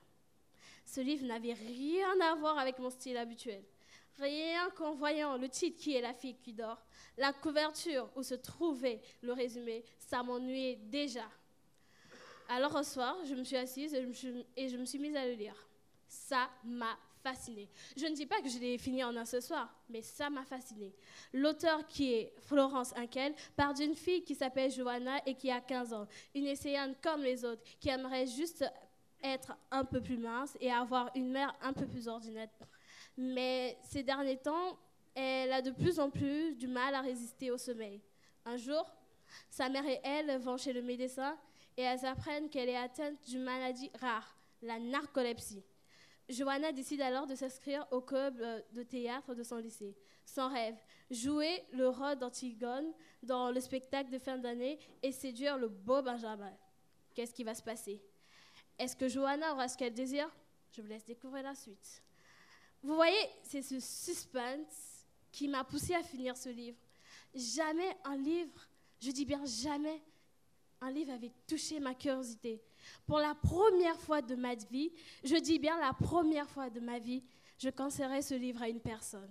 Ce livre n'avait rien à voir avec mon style habituel. Rien qu'en voyant le titre qui est la fille qui dort, la couverture où se trouvait le résumé, ça m'ennuyait déjà. Alors un soir, je me suis assise et je me suis, mise à le lire. Ça m'a fascinée. Je ne dis pas que je l'ai fini en un seul soir, mais ça m'a fascinée. L'auteur qui est Florence Inkel part d'une fille qui s'appelle Johanna et qui a 15 ans, une essayante comme les autres, qui aimerait juste être un peu plus mince et avoir une mère un peu plus ordinaire. Mais ces derniers temps, elle a de plus en plus du mal à résister au sommeil. Un jour, sa mère et elle vont chez le médecin et elles apprennent qu'elle est atteinte d'une maladie rare, la narcolepsie. Johanna décide alors de s'inscrire au club euh, de théâtre de son lycée. Son rêve, jouer le rôle d'Antigone dans le spectacle de fin d'année et séduire le beau Benjamin. Qu'est-ce qui va se passer? Est-ce que Johanna aura ce qu'elle désire? Je vous laisse découvrir la suite. Vous voyez, c'est ce suspense qui m'a poussé à finir ce livre. Jamais un livre, je dis bien jamais, un livre avait touché ma curiosité. Pour la première fois de ma vie, je dis bien la première fois de ma vie, je conseillerais ce livre à une personne.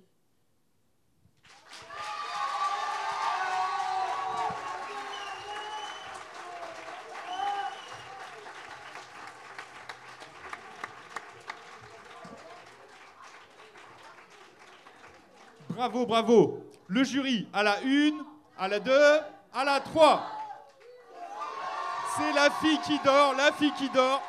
Bravo, bravo. Le jury à la une, à la deux, à la trois. C'est la fille qui dort, la fille qui dort.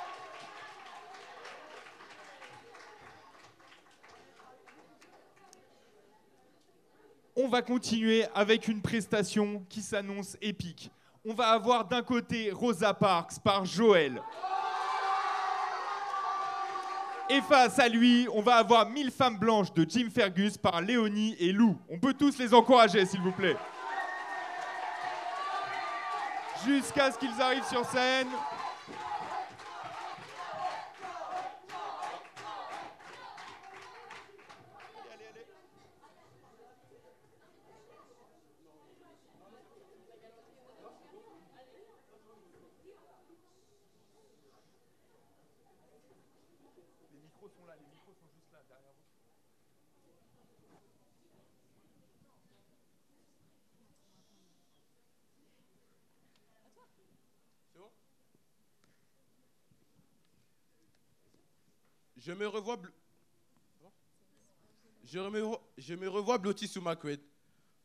On va continuer avec une prestation qui s'annonce épique. On va avoir d'un côté Rosa Parks par Joël. Et face à lui, on va avoir Mille femmes blanches de Jim Fergus par Léonie et Lou. On peut tous les encourager, s'il vous plaît. Jusqu'à ce qu'ils arrivent sur scène. Les micros sont là, les micros sont juste là, derrière vous. C'est bon Je me revois. blotti sous ma couette.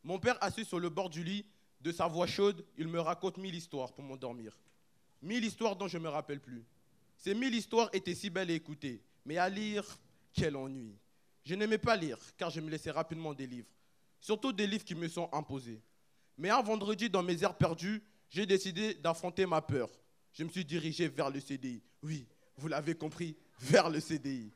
Mon père assis sur le bord du lit, de sa voix chaude, il me raconte mille histoires pour m'endormir. Mille histoires dont je me rappelle plus. Ces mille histoires étaient si belles à écouter, mais à lire, quel ennui. Je n'aimais pas lire, car je me laissais rapidement des livres, surtout des livres qui me sont imposés. Mais un vendredi, dans mes heures perdues, j'ai décidé d'affronter ma peur. Je me suis dirigé vers le CDI. Oui, vous l'avez compris, vers le CDI.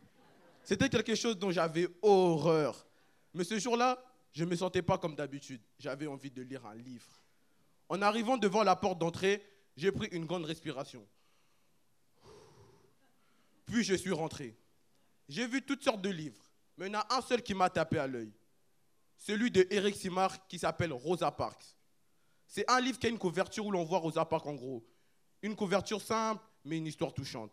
C'était quelque chose dont j'avais horreur. Mais ce jour-là, je ne me sentais pas comme d'habitude. J'avais envie de lire un livre. En arrivant devant la porte d'entrée, j'ai pris une grande respiration. Puis je suis rentré. J'ai vu toutes sortes de livres, mais il y en a un seul qui m'a tapé à l'œil. Celui de Eric Simard qui s'appelle Rosa Parks. C'est un livre qui a une couverture où l'on voit Rosa Parks en gros. Une couverture simple, mais une histoire touchante.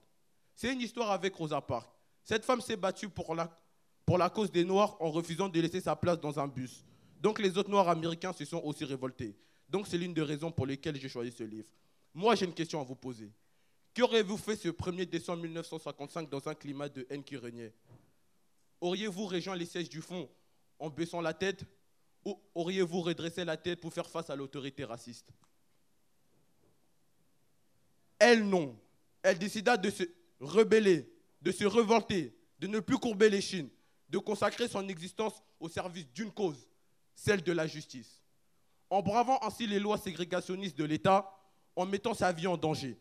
C'est une histoire avec Rosa Parks. Cette femme s'est battue pour la, cause des Noirs en refusant de laisser sa place dans un bus. Donc les autres Noirs américains se sont aussi révoltés. Donc c'est l'une des raisons pour lesquelles j'ai choisi ce livre. Moi, j'ai une question à vous poser. Qu'auriez-vous fait ce 1er décembre 1955 dans un climat de haine qui régnait? Auriez-vous rejoint les sièges du fond en baissant la tête? Ou auriez-vous redressé la tête pour faire face à l'autorité raciste? Elle, non. Elle décida de se rebeller, de se révolter, de ne plus courber les chines, de consacrer son existence au service d'une cause, celle de la justice. En bravant ainsi les lois ségrégationnistes de l'État, en mettant sa vie en danger.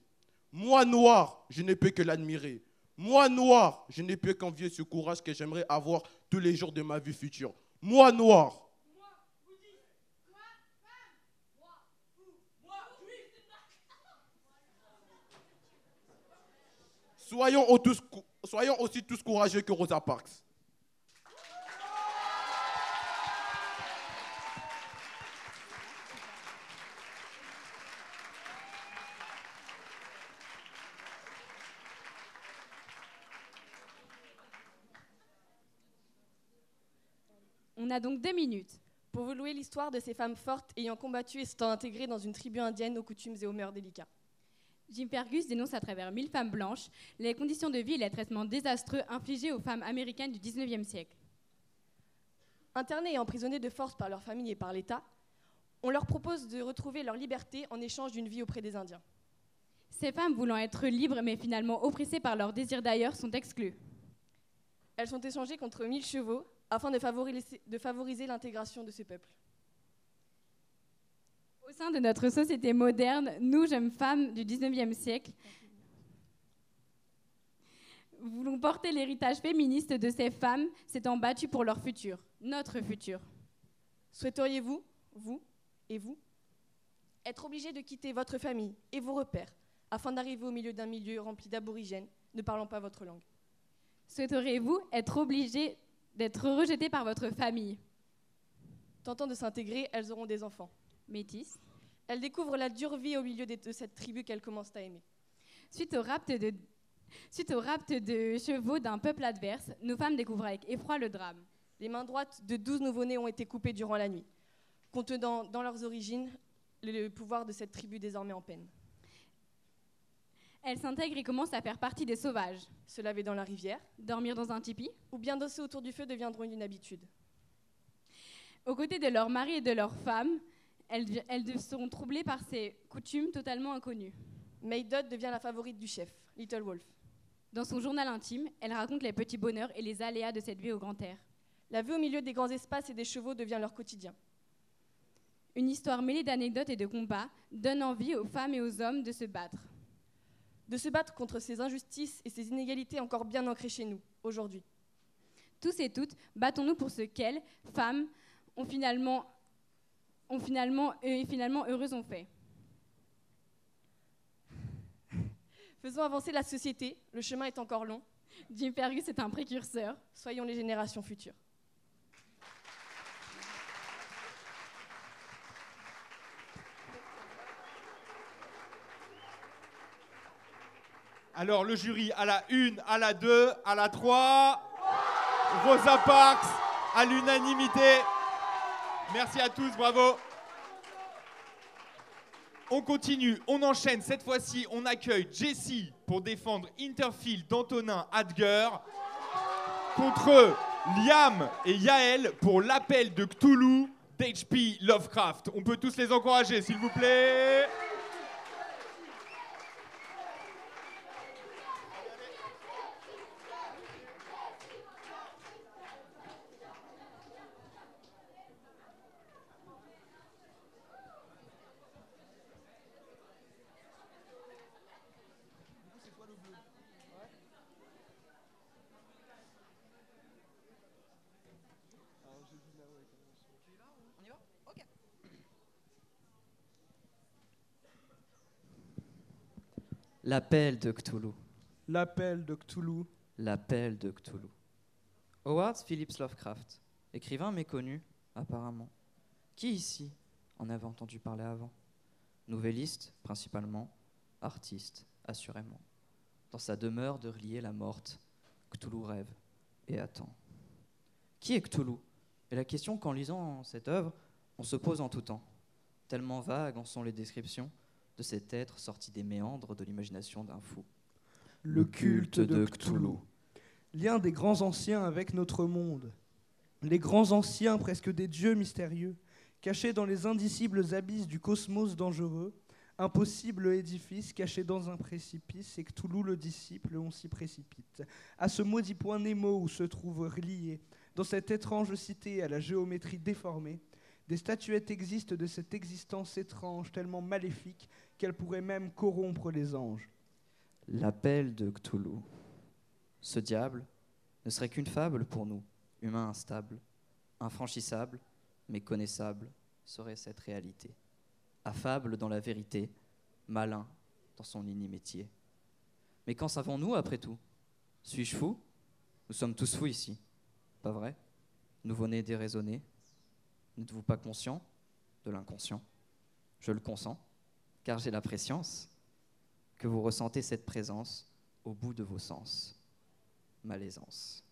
Moi, noir, je ne peux que l'admirer. Moi, noir, je ne peux qu'envier ce courage que j'aimerais avoir tous les jours de ma vie future. Moi, noir. Soyons, aussi tous courageux que Rosa Parks. On a donc deux minutes. Pour vous louer l'histoire de ces femmes fortes ayant combattu et s'étant intégrées dans une tribu indienne aux coutumes et aux mœurs délicats. Jim Fergus dénonce à travers mille femmes blanches les conditions de vie et les traitements désastreux infligés aux femmes américaines du 19e siècle. Internées et emprisonnées de force par leur famille et par l'État, on leur propose de retrouver leur liberté en échange d'une vie auprès des Indiens. Ces femmes voulant être libres mais finalement oppressées par leur désir d'ailleurs sont exclues. Elles sont échangées contre 1000 chevaux afin de favoriser, de favoriser l'intégration de ce peuple. Au sein de notre société moderne, nous, jeunes femmes du 19e siècle, voulons porter l'héritage féministe de ces femmes s'étant battues pour leur futur, notre futur. Souhaiteriez-vous, vous et vous, être obligés de quitter votre famille et vos repères afin d'arriver au milieu d'un milieu rempli d'aborigènes ne parlant pas votre langue? Souhaiteriez-vous être obligé d'être rejeté par votre famille? Tentant de s'intégrer, elles auront des enfants. Métis. Elles découvrent la dure vie au milieu de cette tribu qu'elles commencent à aimer. Suite au rapt de, suite au rapt de chevaux d'un peuple adverse, nos femmes découvrent avec effroi le drame. Les mains droites de 12 nouveau-nés ont été coupées durant la nuit, contenant dans leurs origines le pouvoir de cette tribu désormais en peine. Elles s'intègrent et commencent à faire partie des sauvages. Se laver dans la rivière, dormir dans un tipi, ou bien danser autour du feu deviendront une habitude. Aux côtés de leurs maris et de leurs femmes, elles, elles seront troublées par ces coutumes totalement inconnues. Maydot devient la favorite du chef, Little Wolf. Dans son journal intime, elle raconte les petits bonheurs et les aléas de cette vie au grand air. La vue au milieu des grands espaces et des chevaux devient leur quotidien. Une histoire mêlée d'anecdotes et de combats donne envie aux femmes et aux hommes de se battre. De se battre contre ces injustices et ces inégalités encore bien ancrées chez nous, aujourd'hui. Tous et toutes, battons-nous pour ce qu'elles, femmes, ont finalement, ont finalement, et finalement heureuses ont fait. *laughs* Faisons avancer la société, le chemin est encore long. Jim Fergus est un précurseur. Soyons les générations futures. Alors le jury à la 1, à la 2, à la 3. Rosa Parks à l'unanimité. Merci à tous, bravo. On continue, on enchaîne. Cette fois-ci, on accueille Jessie pour défendre Interfield d'Antonin Adger contre Liam et Yael pour l'appel de Cthulhu d'HP Lovecraft. On peut tous les encourager, s'il vous plaît. L'appel de Cthulhu. L'appel de Cthulhu. L'appel de Cthulhu. Howard Phillips Lovecraft, écrivain méconnu, apparemment. Qui ici en avait entendu parler avant? Nouvelliste, principalement, artiste, assurément. Dans sa demeure de relier la morte, Cthulhu rêve et attend. Qui est Cthulhu? Et la question qu'en lisant cette œuvre, on se pose en tout temps. Tellement vagues en sont les descriptions de cet être sorti des méandres de l'imagination d'un fou. Le culte de Cthulhu. Lien des grands anciens avec notre monde. Les grands anciens, presque des dieux mystérieux, cachés dans les indicibles abysses du cosmos dangereux, impossible édifice caché dans un précipice, et Cthulhu le disciple, on s'y précipite. À ce maudit point Nemo où se trouve relié, dans cette étrange cité à la géométrie déformée, des statuettes existent de cette existence étrange, tellement maléfique qu'elle pourrait même corrompre les anges. L'appel de Cthulhu. Ce diable ne serait qu'une fable pour nous, humains instables, infranchissables, mais connaissables, serait cette réalité. Affable dans la vérité, malin dans son inimitié. Mais qu'en savons-nous après tout? Suis-je fou? Nous sommes tous fous ici, pas vrai? Nouveau-né déraisonné N'êtes-vous pas conscient de l'inconscient? Je le consens, car j'ai la préscience que vous ressentez cette présence au bout de vos sens. Malaisance.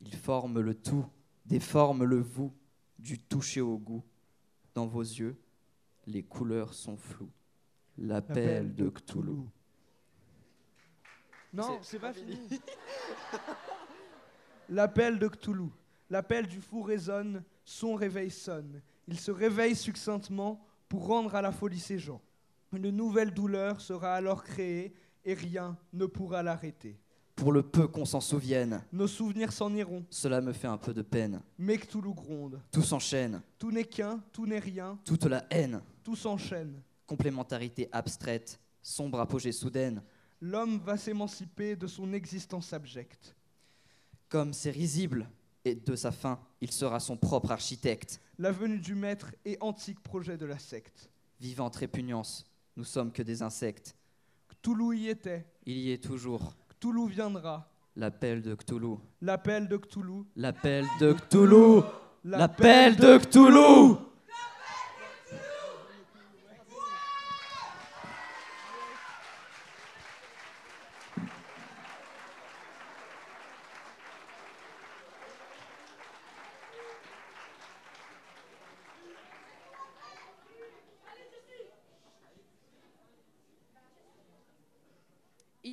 Il forme le tout, déforme le vous, du toucher au goût. Dans vos yeux, les couleurs sont floues. L'appel de Cthulhu. Non, c'est pas fini. *laughs* L'appel de Cthulhu. L'appel du fou résonne, son réveil sonne. Il se réveille succinctement pour rendre à la folie ses gens. Une nouvelle douleur sera alors créée et rien ne pourra l'arrêter. Pour le peu qu'on s'en souvienne, Nos souvenirs s'en iront, cela me fait un peu de peine. mais Cthulhu gronde. Tout s'enchaîne, Tout n'est qu'un, tout n'est rien, toute la haine, tout s'enchaîne. complémentarité abstraite, sombre apogée soudaine. L'homme va s'émanciper de son existence abjecte. Comme c'est risible, et de sa fin, il sera son propre architecte. La venue du maître et antique projet de la secte. Vivante répugnance, nous sommes que des insectes. Cthulhu y était, Il y est toujours. Cthulhu viendra. L'appel de Cthulhu. L'appel de Cthulhu. L'appel de Cthulhu. L'appel de Cthulhu.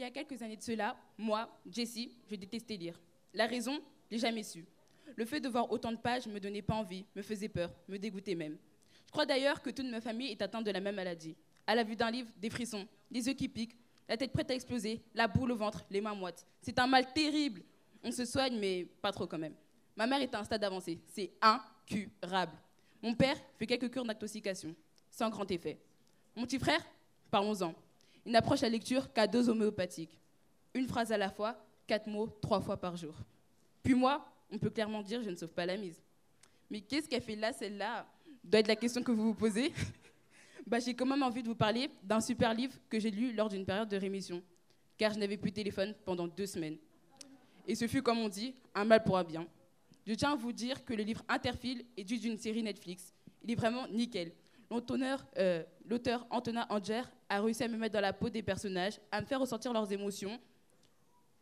Y a quelques années de cela, moi, Jessie, je détestais lire. La raison, je l'ai jamais su. Le fait de voir autant de pages me donnait pas envie, me faisait peur, me dégoûtait même. Je crois d'ailleurs que toute ma famille est atteinte de la même maladie. À la vue d'un livre, des frissons, des yeux qui piquent, la tête prête à exploser, la boule au ventre, les mains moites. C'est un mal terrible. On se soigne, mais pas trop quand même. Ma mère est à un stade avancé. C'est incurable. Mon père fait quelques cures d'intoxication, sans grand effet. Mon petit frère, parlons-en. Il n'approche la lecture qu'à dose homéopathique. Une phrase à la fois, quatre mots, trois fois par jour. Puis moi, on peut clairement dire je ne sauve pas la mise. Mais qu'est-ce qu'elle fait là, celle-là? Doit être la question que vous vous posez. *laughs* bah, j'ai quand même envie de vous parler d'un super livre que j'ai lu lors d'une période de rémission, car je n'avais plus de téléphone pendant deux semaines. Et ce fut, comme on dit, un mal pour un bien. Je tiens à vous dire que le livre Interfile est dû d'une série Netflix. Il est vraiment nickel. L'auteur, euh, l'auteur Antonin Anger a réussi à me mettre dans la peau des personnages, à me faire ressentir leurs émotions.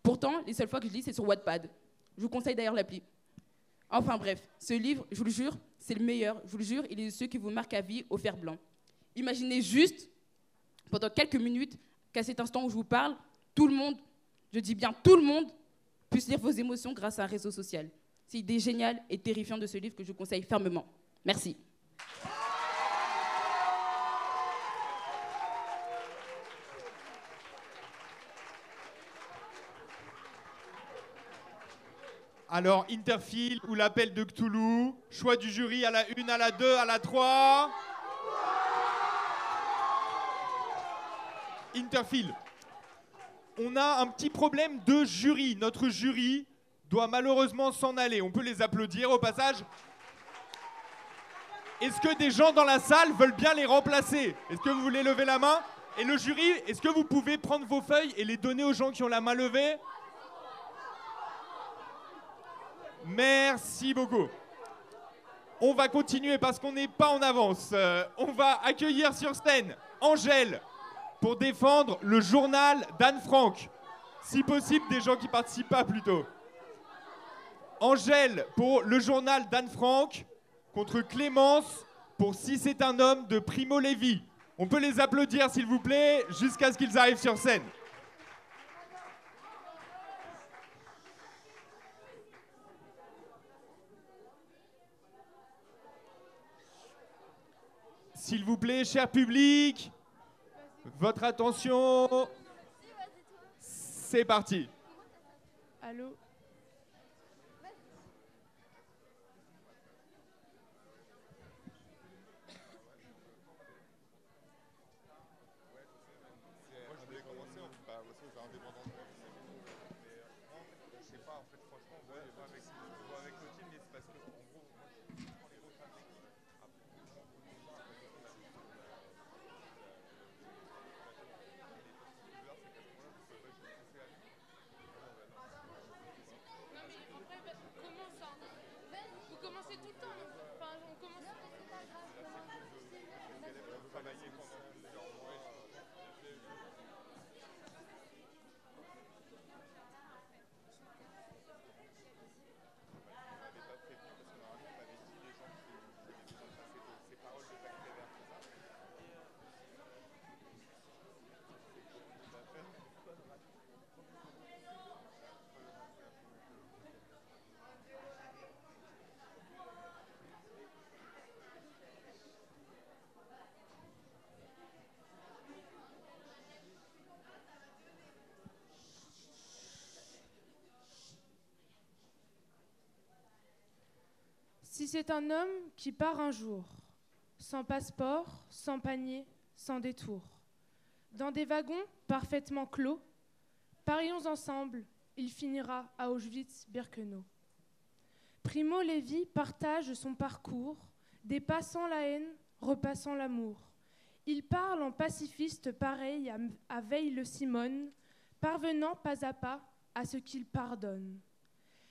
Pourtant, les seules fois que je lis, c'est sur Wattpad. Je vous conseille d'ailleurs l'appli. Enfin bref, ce livre, je vous le jure, c'est le meilleur. Je vous le jure, il est de ceux qui vous marquent à vie au fer blanc. Imaginez juste, pendant quelques minutes, qu'à cet instant où je vous parle, tout le monde, je dis bien tout le monde, puisse lire vos émotions grâce à un réseau social. C'est l'idée géniale et terrifiante de ce livre que je vous conseille fermement. Merci. Alors, Interfil ou l'appel de Cthulhu, choix du jury à la 1, à la 2, à la 3. Interfil. On a un petit problème de jury. Notre jury doit malheureusement s'en aller. On peut les applaudir au passage. Est-ce que des gens dans la salle veulent bien les remplacer? Est-ce que vous voulez lever la main? Et le jury, est-ce que vous pouvez prendre vos feuilles et les donner aux gens qui ont la main levée? Merci beaucoup. On va continuer parce qu'on n'est pas en avance. Euh, on va accueillir sur scène Angèle pour défendre le journal d'Anne Frank. Si possible, des gens qui participent pas plutôt. Angèle pour le journal d'Anne Frank contre Clémence pour Si c'est un homme de Primo Levi. On peut les applaudir s'il vous plaît jusqu'à ce qu'ils arrivent sur scène. S'il vous plaît, cher public, votre attention. C'est parti. Allô Moi, je voulais commencer en bah, parce que c'est indépendant. Mais euh, en fait, je sais pas, en fait, franchement, ouais, je vois avec, je vois avec Clotilde, mais c'est parce que, en gros, moi, je prends les refs avec. Après, Non mais en vrai, bah, comment ça Vous commencez tout le temps, non Enfin, on commence... travailler pendant plusieurs mois. Si c'est un homme qui part un jour, sans passeport, sans panier, sans détour, dans des wagons parfaitement clos, parions ensemble, il finira à Auschwitz-Birkenau. Primo Levi partage son parcours, dépassant la haine, repassant l'amour. Il parle en pacifiste pareil à, à Veille le Simone, parvenant pas à pas à ce qu'il pardonne.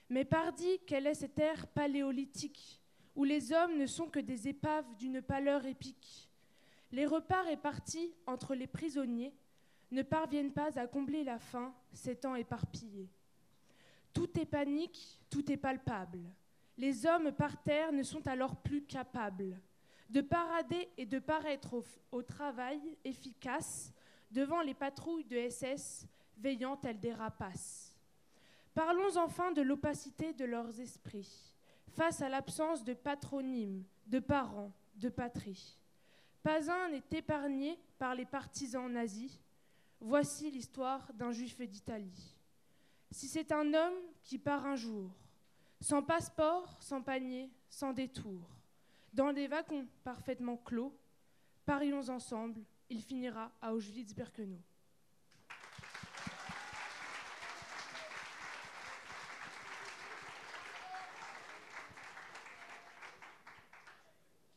Mais pardi, quelle est cette ère paléolithique où les hommes ne sont que des épaves d'une pâleur épique Les repas répartis entre les prisonniers ne parviennent pas à combler la faim, s'étant éparpillés. Tout est panique, tout est palpable. Les hommes par terre ne sont alors plus capables de parader et de paraître au, travail efficace devant les patrouilles de SS veillant telles des rapaces. Parlons enfin de l'opacité de leurs esprits, face à l'absence de patronymes, de parents, de patrie. Pas un n'est épargné par les partisans nazis. Voici l'histoire d'un juif d'Italie. Si c'est un homme qui part un jour, sans passeport, sans panier, sans détour, dans des wagons parfaitement clos, parions ensemble, il finira à Auschwitz-Birkenau.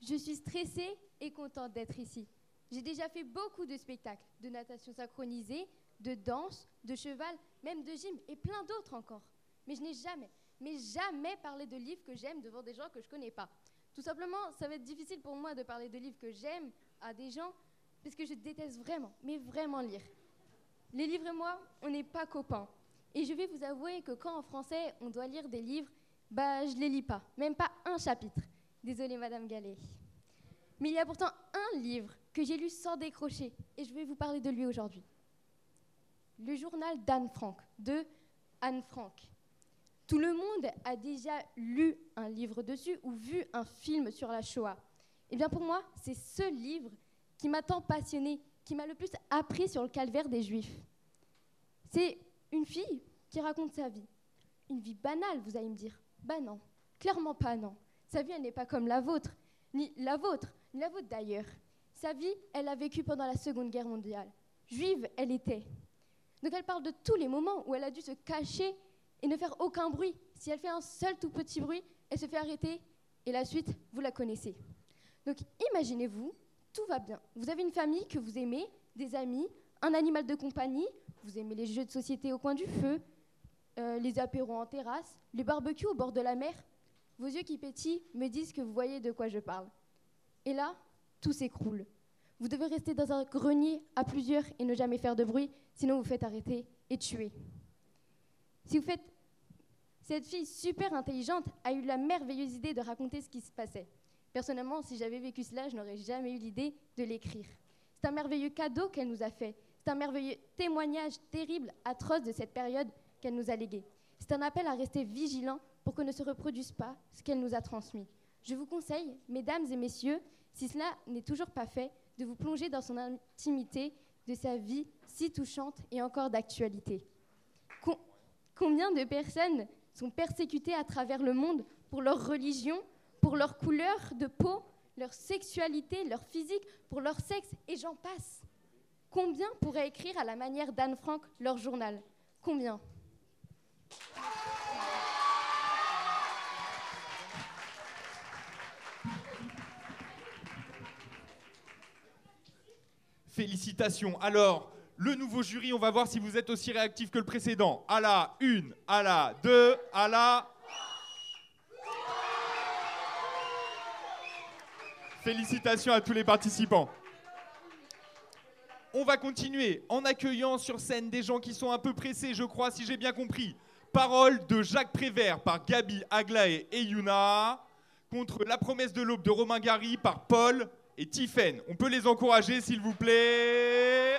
Je suis stressée et contente d'être ici. J'ai déjà fait beaucoup de spectacles, de natation synchronisée, de danse, de cheval, même de gym et plein d'autres encore. Mais je n'ai jamais, mais jamais parlé de livres que j'aime devant des gens que je connais pas. Tout simplement, ça va être difficile pour moi de parler de livres que j'aime à des gens parce que je déteste vraiment, mais vraiment lire. Les livres et moi, on n'est pas copains. Et je vais vous avouer que quand en français on doit lire des livres, bah je les lis pas, même pas un chapitre. Désolée Madame Gallet. Mais il y a pourtant un livre que j'ai lu sans décrocher et je vais vous parler de lui aujourd'hui. Le journal d'Anne Frank, de Anne Frank. Tout le monde a déjà lu un livre dessus ou vu un film sur la Shoah. Eh bien pour moi, c'est ce livre qui m'a tant passionnée, qui m'a le plus appris sur le calvaire des Juifs. C'est une fille qui raconte sa vie. Une vie banale, vous allez me dire. Bah non, clairement pas non. Sa vie, elle n'est pas comme la vôtre, ni la vôtre, ni la vôtre d'ailleurs. Sa vie, elle a vécu pendant la Seconde Guerre mondiale. Juive, elle était. Donc elle parle de tous les moments où elle a dû se cacher et ne faire aucun bruit. Si elle fait un seul tout petit bruit, elle se fait arrêter. Et la suite, vous la connaissez. Donc imaginez-vous, tout va bien. Vous avez une famille que vous aimez, des amis, un animal de compagnie, vous aimez les jeux de société au coin du feu, euh, les apéros en terrasse, les barbecues au bord de la mer. Vos yeux qui pétillent me disent que vous voyez de quoi je parle. Et là, tout s'écroule. Vous devez rester dans un grenier à plusieurs et ne jamais faire de bruit, sinon vous faites arrêter et tuer. Si vous faites... Cette fille super intelligente a eu la merveilleuse idée de raconter ce qui se passait. Personnellement, si j'avais vécu cela, je n'aurais jamais eu l'idée de l'écrire. C'est un merveilleux cadeau qu'elle nous a fait. C'est un merveilleux témoignage terrible, atroce de cette période qu'elle nous a léguée. C'est un appel à rester vigilant pour que ne se reproduise pas ce qu'elle nous a transmis. Je vous conseille, mesdames et messieurs, si cela n'est toujours pas fait, de vous plonger dans son intimité de sa vie si touchante et encore d'actualité. Com- combien de personnes sont persécutées à travers le monde pour leur religion, pour leur couleur de peau, leur sexualité, leur physique, pour leur sexe, et j'en passe? Combien pourraient écrire à la manière d'Anne Frank leur journal? Combien? Félicitations. Alors, le nouveau jury, on va voir si vous êtes aussi réactif que le précédent. À la une, à la deux, à la... Félicitations à tous les participants. On va continuer en accueillant sur scène des gens qui sont un peu pressés, je crois, si j'ai bien compris. Parole de Jacques Prévert par Gabi Aglaé et Yuna, contre La promesse de l'aube de Romain Gary par Paul et Tiffen. On peut les encourager, s'il vous plaît.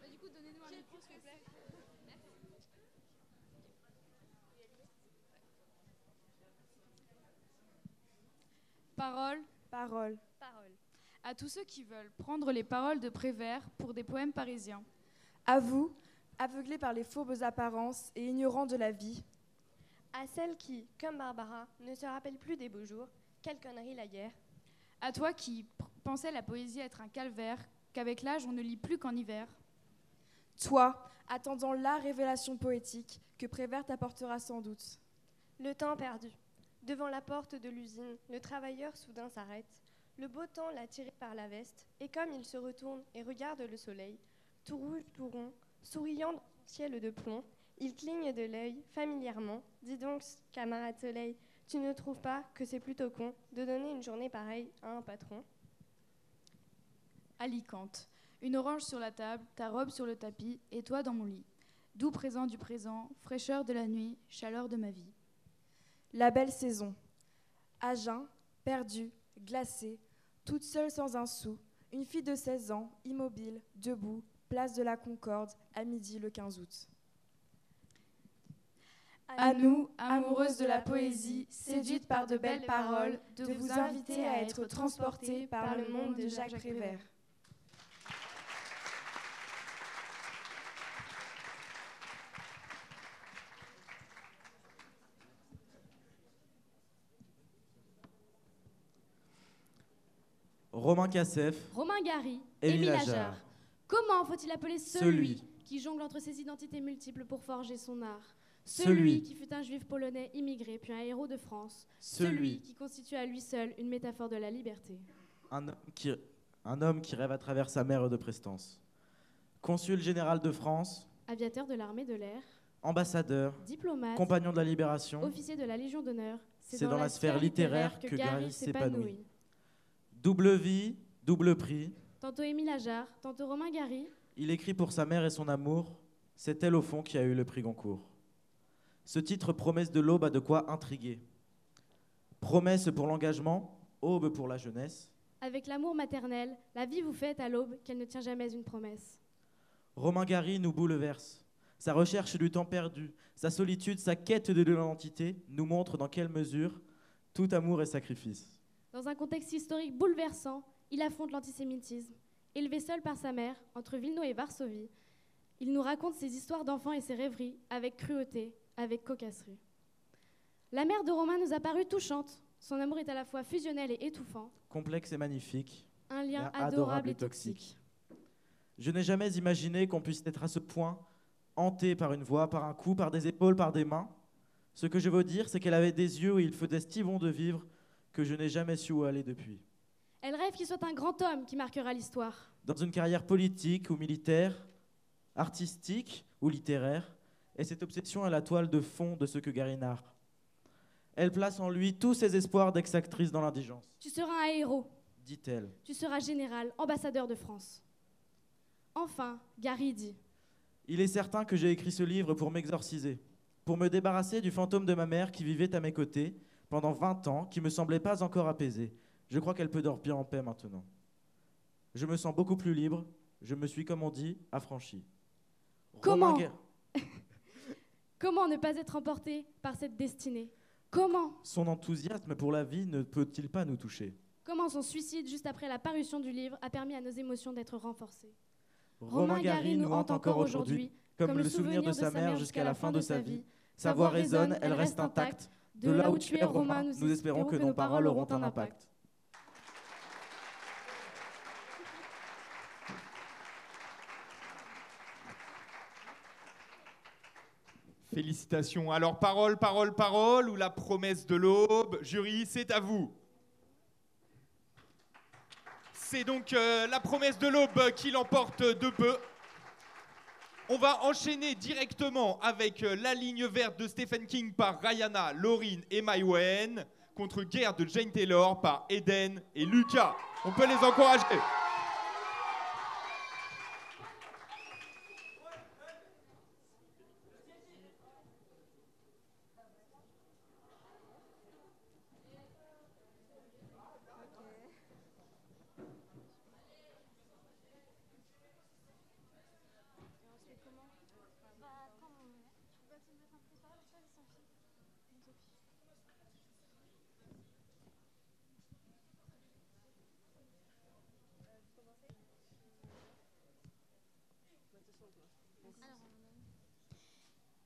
Bah, du coup, donnez-nous un micro, s'il vous plaît. Parole. Parole. Parole. À tous ceux qui veulent prendre les paroles de Prévert pour des poèmes parisiens. À vous, aveuglés par les fourbes apparences et ignorants de la vie. À celle qui, comme Barbara, ne se rappelle plus des beaux jours, quelle connerie la guerre. À toi qui pensais la poésie être un calvaire, qu'avec l'âge on ne lit plus qu'en hiver. Toi, attendant la révélation poétique que Prévert t'apportera sans doute. Le temps perdu. Devant la porte de l'usine, le travailleur soudain s'arrête. Le beau temps l'a tiré par la veste, et comme il se retourne et regarde le soleil, tout rouge, tout rond, souriant dans son ciel de plomb, il cligne de l'œil familièrement. Dis donc, camarade soleil, tu ne trouves pas que c'est plutôt con de donner une journée pareille à un patron? Alicante. Une orange sur la table, ta robe sur le tapis, et toi dans mon lit. Doux présent du présent, fraîcheur de la nuit, chaleur de ma vie. La belle saison. Agen, perdue, glacée, toute seule sans un sou, une fille de 16 ans, immobile, debout, place de la Concorde, à midi le 15 août. À nous, amoureuses de la poésie, séduites par de belles paroles, de vous inviter à être transportées par le monde de Jacques Prévert. Romain Cassef, Romain Gary, Émile Ajar. Comment faut-il appeler celui, Celui. qui jongle entre ses identités multiples pour forger son art? Celui. qui fut un juif polonais immigré puis un héros de France. Celui. qui constitue à lui seul une métaphore de la liberté. Un homme qui, un homme qui rêve à travers sa mère de prestance. Consul général de France, Aviateur de l'armée de l'air, ambassadeur, diplomate, compagnon de la libération, officier de la Légion d'honneur, C'est dans la sphère littéraire que Gary s'épanouit. Double vie, double prix. Tantôt Émile Ajar, tantôt Romain Gary, Il écrit pour sa mère et son amour. C'est elle au fond qui a eu le prix Goncourt. Ce titre Promesse de l'aube a de quoi intriguer. Promesse pour l'engagement, aube pour la jeunesse. avec l'amour maternel, la vie vous fait à l'aube qu'elle ne tient jamais une promesse. Romain Gary nous bouleverse. Sa recherche du temps perdu, sa solitude, sa quête de l'identité nous montre dans quelle mesure tout amour est sacrifice. Dans un contexte historique bouleversant, il affronte l'antisémitisme. Élevé seul par sa mère, entre Vilno et Varsovie, il nous raconte ses histoires d'enfants et ses rêveries avec cruauté, avec cocasserie. La mère de Romain nous a paru touchante. Son amour est à la fois fusionnel et étouffant. Complexe et magnifique, Un lien adorable et toxique. Je n'ai jamais imaginé qu'on puisse être à ce point hanté par une voix, par un cou, par des épaules, par des mains. Ce que je veux dire, c'est qu'elle avait des yeux où il faisait si bon de vivre que je n'ai jamais su où aller depuis. Elle rêve qu'il soit un grand homme qui marquera l'histoire. Dans une carrière politique ou militaire, artistique ou littéraire, et cette obsession est la toile de fond de ce que Garinard. Elle place en lui tous ses espoirs d'ex-actrice dans l'indigence, Tu seras un héros. dit-elle. Tu seras général, ambassadeur de France. Enfin, Gary dit Il est certain que j'ai écrit ce livre pour m'exorciser, pour me débarrasser du fantôme de ma mère qui vivait à mes côtés pendant 20 ans, qui me semblait pas encore apaisé. Je crois qu'elle peut dormir en paix maintenant. Je me sens beaucoup plus libre, je me suis, comme on dit, affranchi. Comment *laughs* Comment ne pas être emporté par cette destinée? Comment? Son enthousiasme pour la vie ne peut-il pas nous toucher? Comment son suicide juste après la parution du livre a permis à nos émotions d'être renforcées? Romain Gary nous hante encore aujourd'hui, comme le souvenir de sa mère jusqu'à la fin de sa vie. Sa voix résonne, elle reste intacte. De là où tu es, Romain, nous espérons que nos paroles auront un impact. Félicitations. Alors, parole, parole, parole, ou la promesse de l'aube? Jury, c'est à vous. C'est donc euh, la promesse de l'aube qui l'emporte de peu. On va enchaîner directement avec euh, la ligne verte de Stephen King par Rihanna, Lauryn et Maïwen contre Guerre de Jane Taylor par Eden et Lucas. On peut les encourager.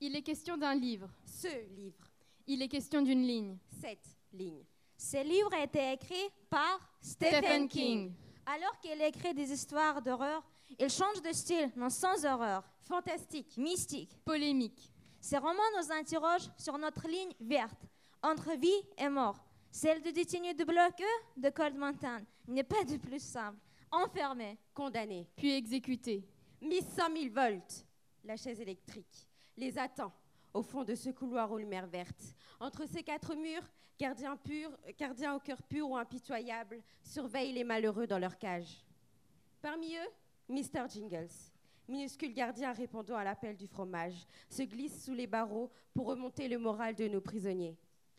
Il est question d'un livre. Ce livre. Il est question d'une ligne. Cette ligne. Ce livre a été écrit par Stephen Stephen, King. King. Alors qu'il écrit des histoires d'horreur, il change de style, non sans horreur. Fantastique. Mystique. Polémique. Ces romans nous interrogent sur notre ligne verte, entre vie et mort. Celle du détenu de bloc E de Cold Mountain n'est pas de plus simple. Enfermé. Condamné. Puis exécuté. Mis 100 000 volts. La chaise électrique les attend au fond de ce couloir aux lumières vertes. Entre ces quatre murs, gardiens, purs, gardiens au cœur pur ou impitoyable surveillent les malheureux dans leur cage. Parmi eux, Mr. Jingles, minuscule gardien répondant à l'appel du fromage, se glisse sous les barreaux pour remonter le moral de nos prisonniers.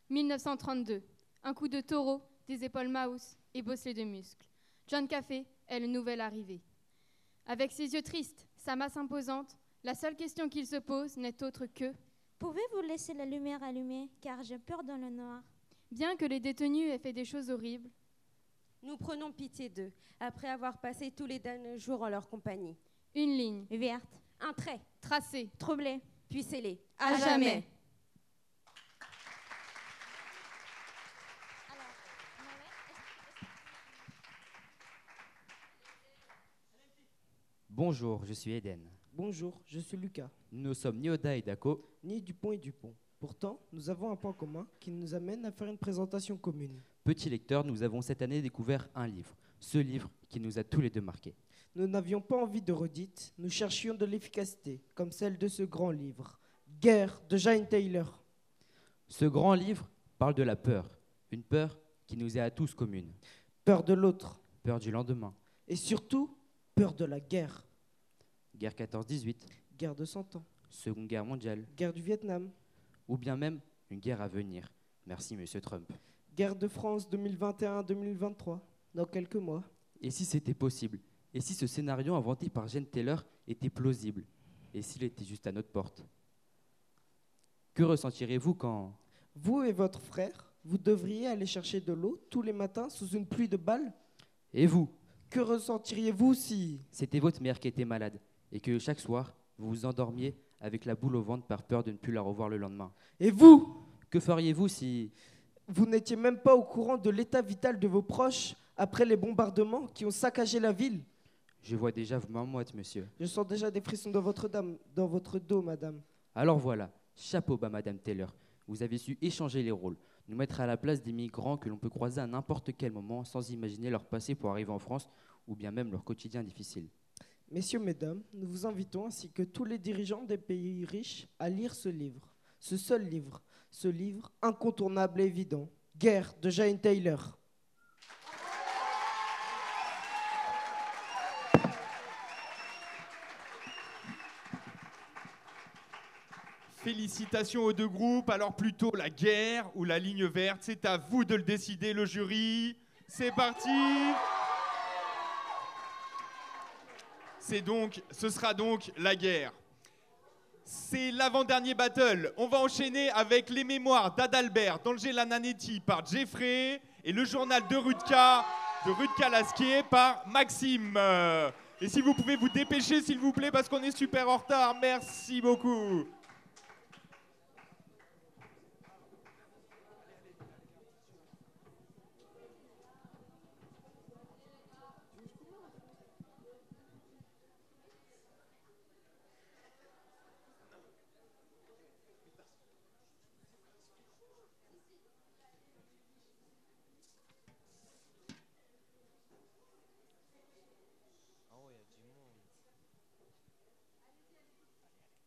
1932. Un coup de taureau, des épaules mouse et bosselé de muscles. John Café est le nouvel arrivé. Avec ses yeux tristes, sa masse imposante, la seule question qu'il se pose n'est autre que Pouvez-vous laisser la lumière allumée car j'ai peur dans le noir? Bien que les détenus aient fait des choses horribles, Nous prenons pitié d'eux, après avoir passé tous les derniers jours en leur compagnie. une ligne Verte. Un trait, tracée, Troublée. puis scellé. à, jamais. Bonjour, je suis Eden. Bonjour, je suis Lucas, Nous sommes Nioda et Dako. ni Dupont et Dupont. Pourtant, nous avons un point commun qui nous amène à faire une présentation commune. Petits lecteurs, nous avons cette année découvert un livre. Ce livre qui nous a tous les deux marqués. Nous n'avions pas envie de redites, nous cherchions de l'efficacité, comme celle de ce grand livre. Guerre de Jane Taylor. Ce grand livre parle de la peur. Une peur qui nous est à tous commune. Peur de l'autre. Peur du lendemain. Et surtout, peur de la guerre. Guerre 14-18. Guerre de 100 ans. Seconde guerre mondiale. Guerre du Vietnam. Ou bien même une guerre à venir. Merci, monsieur Trump. Guerre de France 2021-2023. Dans quelques mois. Et si c'était possible? Et si ce scénario inventé par Jane Taylor était plausible? Et s'il était juste à notre porte? Que ressentirez-vous quand... Vous et votre frère, vous devriez aller chercher de l'eau tous les matins sous une pluie de balles? Et vous? Que ressentiriez-vous si... C'était votre mère qui était malade et que chaque soir, vous vous endormiez avec la boule au ventre par peur de ne plus la revoir le lendemain. Et vous Que feriez-vous si... Vous n'étiez même pas au courant de l'état vital de vos proches après les bombardements qui ont saccagé la ville? Je vois déjà vos mains moites, monsieur. Je sens déjà des frissons dans votre, dame, dans votre dos, madame. Alors voilà, chapeau bas, Madame Taylor. Vous avez su échanger les rôles, nous mettre à la place des migrants que l'on peut croiser à n'importe quel moment sans imaginer leur passé pour arriver en France ou bien même leur quotidien difficile. Messieurs, mesdames, nous vous invitons ainsi que tous les dirigeants des pays riches à lire ce livre. Ce seul livre. Ce livre incontournable et évident. Guerre de Jane Taylor. Félicitations aux deux groupes. Alors plutôt la guerre ou la ligne verte, c'est à vous de le décider, le jury. C'est parti. C'est donc, ce sera donc la guerre. C'est l'avant-dernier battle. On va enchaîner avec les mémoires d'Adalbert d'Angela Nanetti par Jeffrey et le journal de Rudka de Rudka Lasquier par Maxime. Et si vous pouvez vous dépêcher, s'il vous plaît, parce qu'on est super en retard. Merci beaucoup.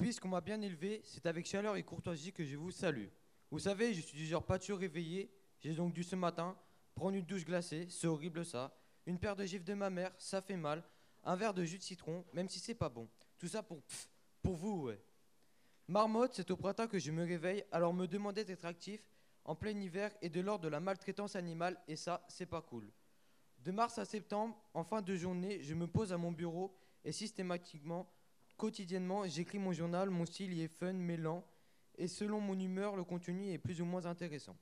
Puisqu'on m'a bien élevé, c'est avec chaleur et courtoisie que je vous salue. Vous savez, je suis du genre pas toujours réveillé. J'ai donc dû ce matin prendre une douche glacée, c'est horrible ça. Une paire de gifles de ma mère, ça fait mal. Un verre de jus de citron, même si c'est pas bon. Tout ça pour pff, pour vous, ouais. Marmotte, c'est au printemps que je me réveille, alors me demander d'être actif en plein hiver est de l'ordre de la maltraitance animale, et ça, c'est pas cool. De mars à septembre, en fin de journée, je me pose à mon bureau et systématiquement, quotidiennement, j'écris mon journal, mon style y est fun, mais et selon mon humeur, le contenu est plus ou moins intéressant.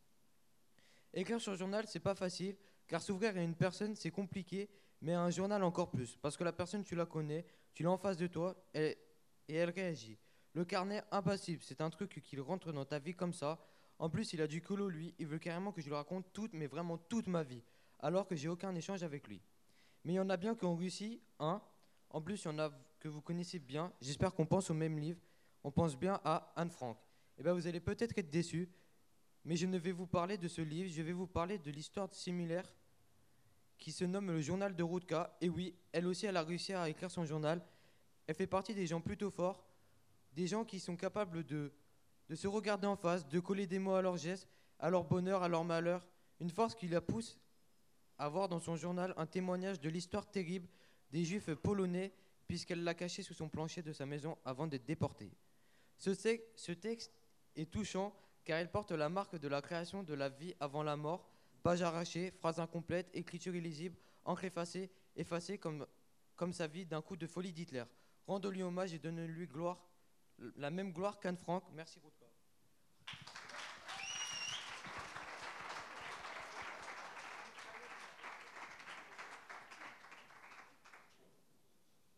Écrire sur journal, c'est pas facile, car s'ouvrir à une personne, c'est compliqué, mais à un journal encore plus, parce que la personne, tu la connais, tu l'as en face de toi, et, et elle réagit. Le carnet, impassible, c'est un truc qu'il rentre dans ta vie comme ça. En plus, il a du colo, lui, il veut carrément que je lui raconte toute, mais vraiment toute ma vie, alors que j'ai aucun échange avec lui. Mais il y en a bien qui ont réussi, hein. En plus, il y en a que vous connaissez bien. J'espère qu'on pense au même livre. On pense bien à Anne Frank. Eh bien, vous allez peut-être être déçus, mais je ne vais vous parler de ce livre. Je vais vous parler de l'histoire similaire qui se nomme le journal de Rutka. Et oui, elle aussi, elle a réussi à écrire son journal. Elle fait partie des gens plutôt forts, des gens qui sont capables de, de se regarder en face, de coller des mots à leurs gestes, à leur bonheur, à leur malheur. Une force qui la pousse à voir dans son journal un témoignage de l'histoire terrible des juifs polonais, puisqu'elle l'a caché sous son plancher de sa maison avant d'être déportée. Ce, te- ce texte est touchant car il porte la marque de la création de la vie avant la mort, page arrachée, phrase incomplète, écriture illisible, encre effacée, effacée comme, sa vie d'un coup de folie d'Hitler. Rendons-lui hommage et donnons-lui gloire, la même gloire qu'Anne Frank. Merci Rutka.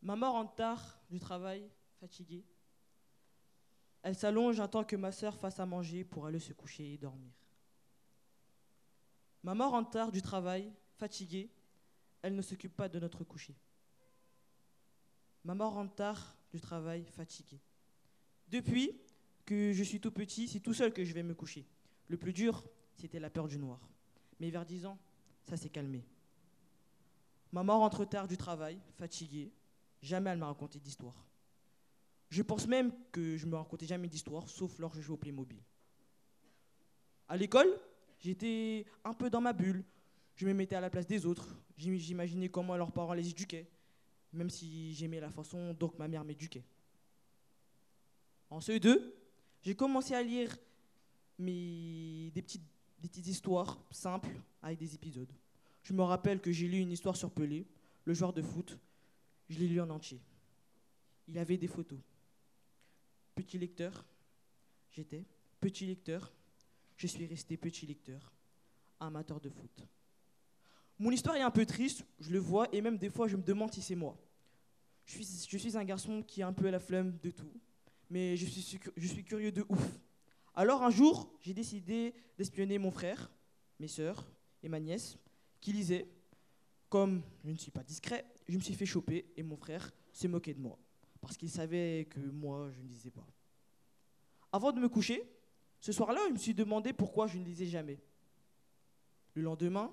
Ma mort en retard du travail, fatiguée. Elle s'allonge, attend que ma sœur fasse à manger pour aller se coucher et dormir. Ma mort en retard du travail, fatiguée, elle ne s'occupe pas de notre coucher. Ma mort en retard du travail, fatiguée. Depuis que je suis tout petit, c'est tout seul que je vais me coucher. Le plus dur, c'était la peur du noir. Mais vers 10 ans, ça s'est calmé. Ma mort entre tard du travail, fatiguée, jamais elle m'a raconté d'histoire. Je pense même que je me racontais jamais d'histoire, sauf lorsque je jouais au Playmobil. À l'école, j'étais un peu dans ma bulle. Je me mettais à la place des autres. J'im- J'imaginais comment leurs parents les éduquaient, même si j'aimais la façon dont ma mère m'éduquait. En CE2, j'ai commencé à lire des petites histoires simples avec des épisodes. Je me rappelle que j'ai lu une histoire sur Pelé, le joueur de foot. Je l'ai lu en entier. Il avait des photos. Petit lecteur, j'étais. Petit lecteur, je suis resté petit lecteur, amateur de foot. Mon histoire est un peu triste, je le vois, et même des fois je me demande si c'est moi. Je suis, un garçon qui a un peu la flemme de tout, mais je suis, curieux de ouf. Alors un jour, j'ai décidé d'espionner mon frère, mes sœurs et ma nièce, qui lisaient. Comme je ne suis pas discret, je me suis fait choper et mon frère s'est moqué de moi. Parce qu'il savait que moi, je ne lisais pas. Avant de me coucher, ce soir-là, je me suis demandé pourquoi je ne lisais jamais. Le lendemain,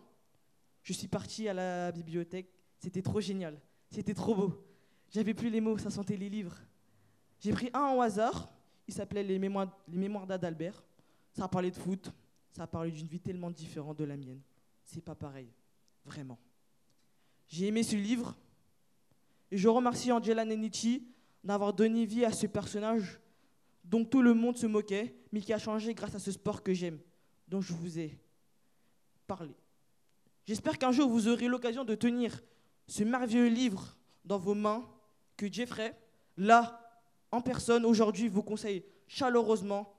je suis parti à la bibliothèque. C'était trop génial. C'était trop beau. J'avais plus les mots, ça sentait les livres. J'ai pris un au hasard. Il s'appelait Les Mémoires, les Mémoires d'Adalbert. Ça a parlé de foot. Ça a parlé d'une vie tellement différente de la mienne. C'est pas pareil. Vraiment. J'ai aimé ce livre. Et je remercie Angela Nenichi d'avoir donné vie à ce personnage dont tout le monde se moquait, mais qui a changé grâce à ce sport que j'aime, dont je vous ai parlé. J'espère qu'un jour vous aurez l'occasion de tenir ce merveilleux livre dans vos mains que Jeffrey, là, en personne, aujourd'hui, vous conseille chaleureusement,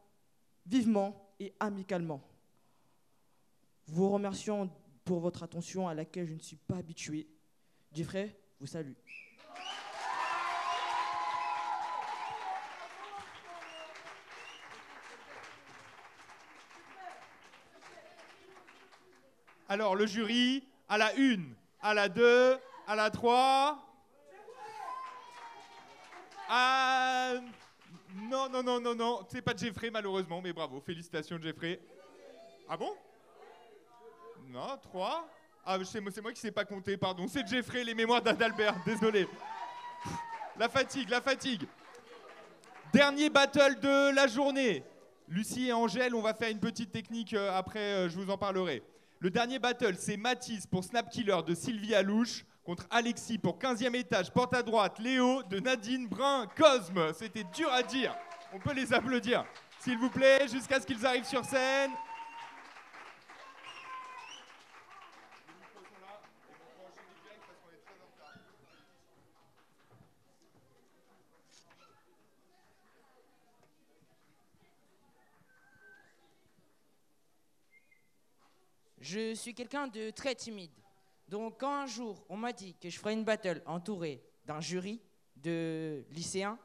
vivement et amicalement. Vous remercions pour votre attention à laquelle je ne suis pas habitué. Jeffrey vous salue. Alors, le jury, à la une, à la deux, à la trois. Ah. Non, non, non, non, non. C'est pas Jeffrey, malheureusement, mais bravo. Félicitations, Jeffrey. Ah bon? Non, trois. Ah, c'est moi, qui sais pas compter, pardon. C'est Jeffrey, les mémoires d'Adalbert, désolé. La fatigue, la fatigue. Dernier battle de la journée. Lucie et Angèle, on va faire une petite technique euh, après, euh, je vous en parlerai. Le dernier battle, c'est Mathis pour Snap Killer de Sylvie Alouche contre Alexis pour 15e étage, porte à droite, Léo de Nadine Brun Cosme. C'était dur à dire. On peut les applaudir. S'il vous plaît, jusqu'à ce qu'ils arrivent sur scène. Je suis quelqu'un de très timide. Donc quand un jour on m'a dit que je ferais une battle entourée d'un jury de lycéens,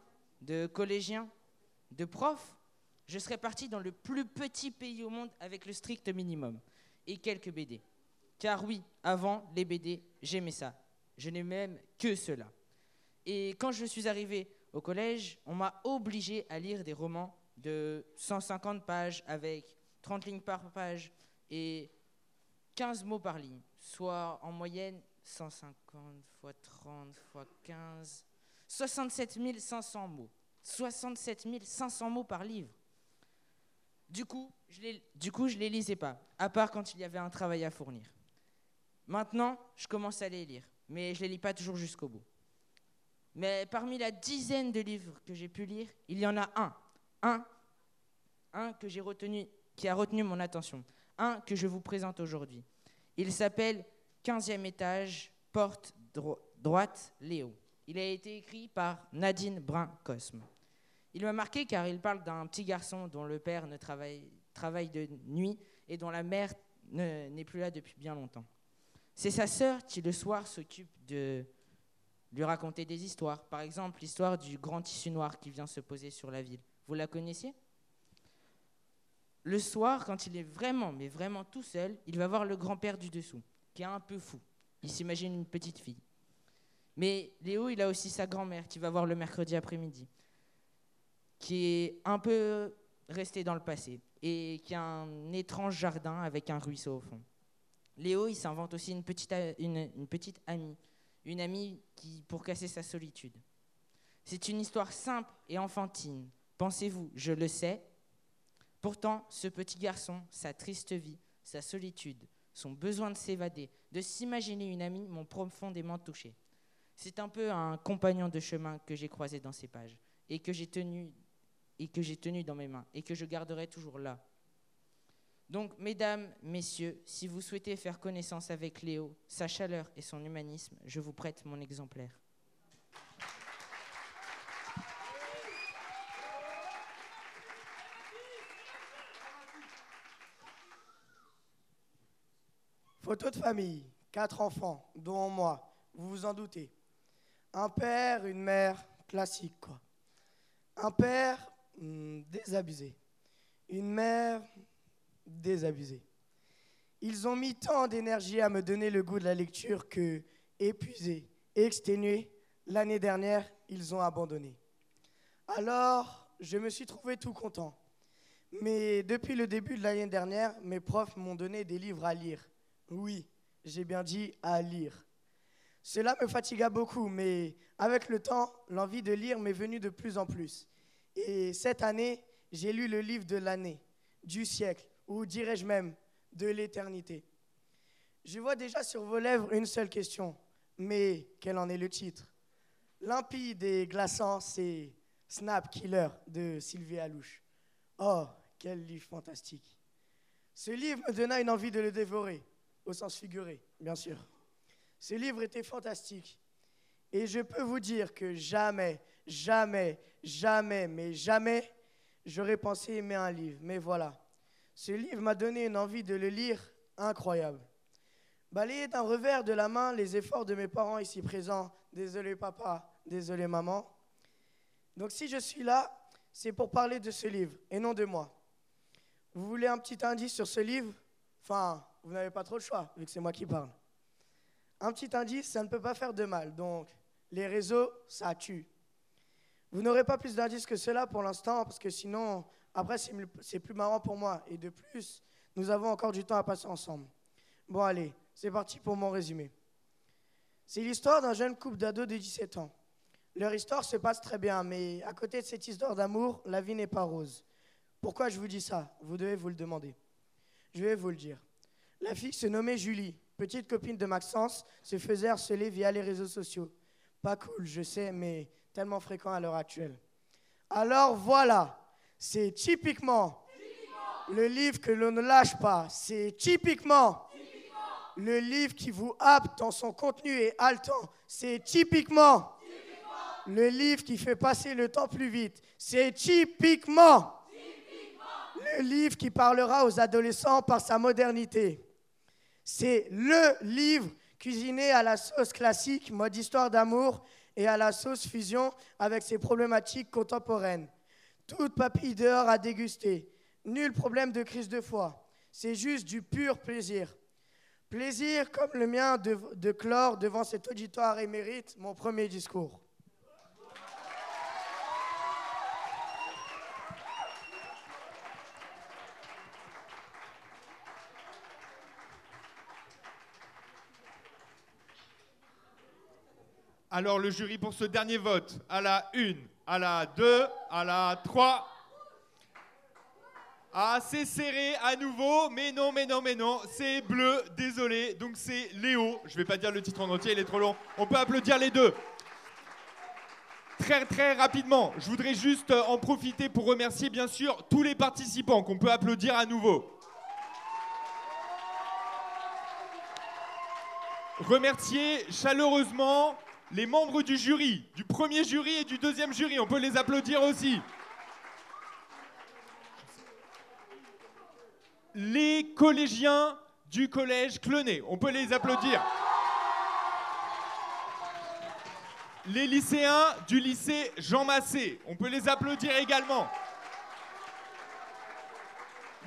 de collégiens, de profs, je serais parti dans le plus petit pays au monde avec le strict minimum et quelques BD. Car oui, avant les BD, j'aimais ça. Je n'ai même que cela. Et quand je suis arrivé au collège, on m'a obligé à lire des romans de 150 pages avec 30 lignes par page et 15 mots par ligne, soit en moyenne 150 fois 30 fois 15, 67 500 mots. 67 500 mots par livre. Du coup, je les, du coup, je les lisais pas, à part quand il y avait un travail à fournir. Maintenant, je commence à les lire, mais je les lis pas toujours jusqu'au bout. Mais parmi la dizaine de livres que j'ai pu lire, il y en a un, un, un que j'ai retenu, qui a retenu mon attention, un que je vous présente aujourd'hui. Il s'appelle 15e étage, porte dro- droite, Léo. Il a été écrit par Nadine Brun-Cosme. Il m'a marqué car il parle d'un petit garçon dont le père ne travaille, de nuit et dont la mère ne- n'est plus là depuis bien longtemps. C'est sa sœur qui, le soir, s'occupe de lui raconter des histoires. Par exemple, l'histoire du grand tissu noir qui vient se poser sur la ville. Vous la connaissiez? Le soir, quand il est vraiment, mais vraiment tout seul, il va voir le grand-père du dessous, qui est un peu fou. Il s'imagine une petite fille. Mais Léo, il a aussi sa grand-mère qui va voir le mercredi après-midi, qui est un peu resté dans le passé et qui a un étrange jardin avec un ruisseau au fond. Léo, il s'invente aussi une petite, une petite amie, une amie qui, pour casser sa solitude. C'est une histoire simple et enfantine. Pensez-vous, je le sais. Pourtant, ce petit garçon, sa triste vie, sa solitude, son besoin de s'évader, de s'imaginer une amie, m'ont profondément touché. C'est un peu un compagnon de chemin que j'ai croisé dans ces pages et que j'ai tenu et que j'ai tenu dans mes mains et que je garderai toujours là. Donc, mesdames, messieurs, si vous souhaitez faire connaissance avec Léo, sa chaleur et son humanisme, je vous prête mon exemplaire. Photo de famille, quatre enfants, dont moi, vous vous en doutez. Un père, une mère, classique quoi. Un père hmm, désabusé. Une mère désabusée. Ils ont mis tant d'énergie à me donner le goût de la lecture que, épuisé, exténué, l'année dernière, ils ont abandonné. Alors, je me suis trouvé tout content. Mais depuis le début de l'année dernière, mes profs m'ont donné des livres à lire. Oui, j'ai bien dit à lire. Cela me fatigua beaucoup, mais avec le temps, l'envie de lire m'est venue de plus en plus. Et cette année, j'ai lu le livre de l'année, du siècle, ou dirais-je même, de l'éternité. Je vois déjà sur vos lèvres une seule question, mais quel en est le titre? Limpide et glaçant, c'est Snap Killer de Sylvie Alouche. Oh, quel livre fantastique. Ce livre me donna une envie de le dévorer, au sens figuré, bien sûr. Ce livre était fantastique. Et je peux vous dire que jamais, jamais, jamais, mais jamais, j'aurais pensé aimer un livre. Mais voilà, ce livre m'a donné une envie de le lire incroyable. Balayer d'un revers de la main les efforts de mes parents ici présents. Désolé papa, désolé maman. Donc si je suis là, c'est pour parler de ce livre et non de moi. Vous voulez un petit indice sur ce livre? Enfin, vous n'avez pas trop le choix, vu que c'est moi qui parle. Un petit indice, ça ne peut pas faire de mal. Donc, les réseaux, ça tue. Vous n'aurez pas plus d'indices que cela pour l'instant, parce que sinon, après, c'est plus marrant pour moi. Et de plus, nous avons encore du temps à passer ensemble. Bon, allez, c'est parti pour mon résumé. C'est l'histoire d'un jeune couple d'ados de 17 ans. Leur histoire se passe très bien, mais à côté de cette histoire d'amour, la vie n'est pas rose. Pourquoi je vous dis ça? Vous devez vous le demander. Je vais vous le dire. La fille se nommait Julie, petite copine de Maxence, se faisait harceler via les réseaux sociaux. Pas cool, je sais, mais tellement fréquent à l'heure actuelle. Alors voilà, c'est typiquement, le livre que l'on ne lâche pas. C'est typiquement, le livre qui vous happe dans son contenu et haletant. C'est typiquement, le livre qui fait passer le temps plus vite. C'est typiquement le livre qui parlera aux adolescents par sa modernité. C'est le livre cuisiné à la sauce classique, mode histoire d'amour, et à la sauce fusion avec ses problématiques contemporaines. Toute papille dehors à déguster. Nul problème de crise de foi. C'est juste du pur plaisir. Plaisir comme le mien de, de clore devant cet auditoire émérite mon premier discours. Alors le jury pour ce dernier vote, à la 1, à la 2, à la 3. Ah, c'est serré à nouveau, mais non, mais non, mais non, c'est bleu, désolé. Donc c'est Léo. Je vais pas dire le titre en entier, il est trop long. On peut applaudir les deux. Très très rapidement, je voudrais juste euh, en profiter pour remercier bien sûr tous les participants qu'on peut applaudir à nouveau. Remercier chaleureusement les membres du jury, du premier jury et du deuxième jury. On peut les applaudir aussi. Les collégiens du collège Clenet. On peut les applaudir. Les lycéens du lycée Jean Massé. On peut les applaudir également.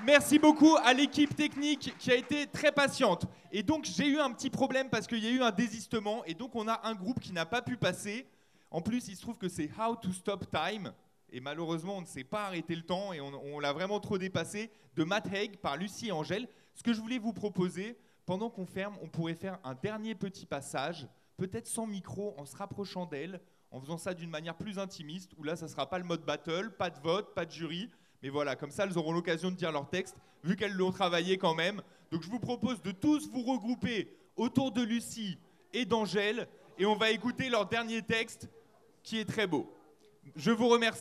Merci beaucoup à l'équipe technique qui a été très patiente. Et donc j'ai eu un petit problème parce qu'il y a eu un désistement et donc on a un groupe qui n'a pas pu passer. En plus, il se trouve que c'est How to Stop Time. Et malheureusement, on ne sait pas arrêter le temps et on, l'a vraiment trop dépassé. De Matt Haig par Lucie et Angèle. Ce que je voulais vous proposer, pendant qu'on ferme, on pourrait faire un dernier petit passage, peut-être sans micro, en se rapprochant d'elle, en faisant ça d'une manière plus intimiste, où là, ça ne sera pas le mode battle, pas de vote, pas de jury, mais voilà, comme ça, elles auront l'occasion de dire leur texte, vu qu'elles l'ont travaillé quand même. Donc je vous propose de tous vous regrouper autour de Lucie et d'Angèle, et on va écouter leur dernier texte, qui est très beau. Je vous remercie.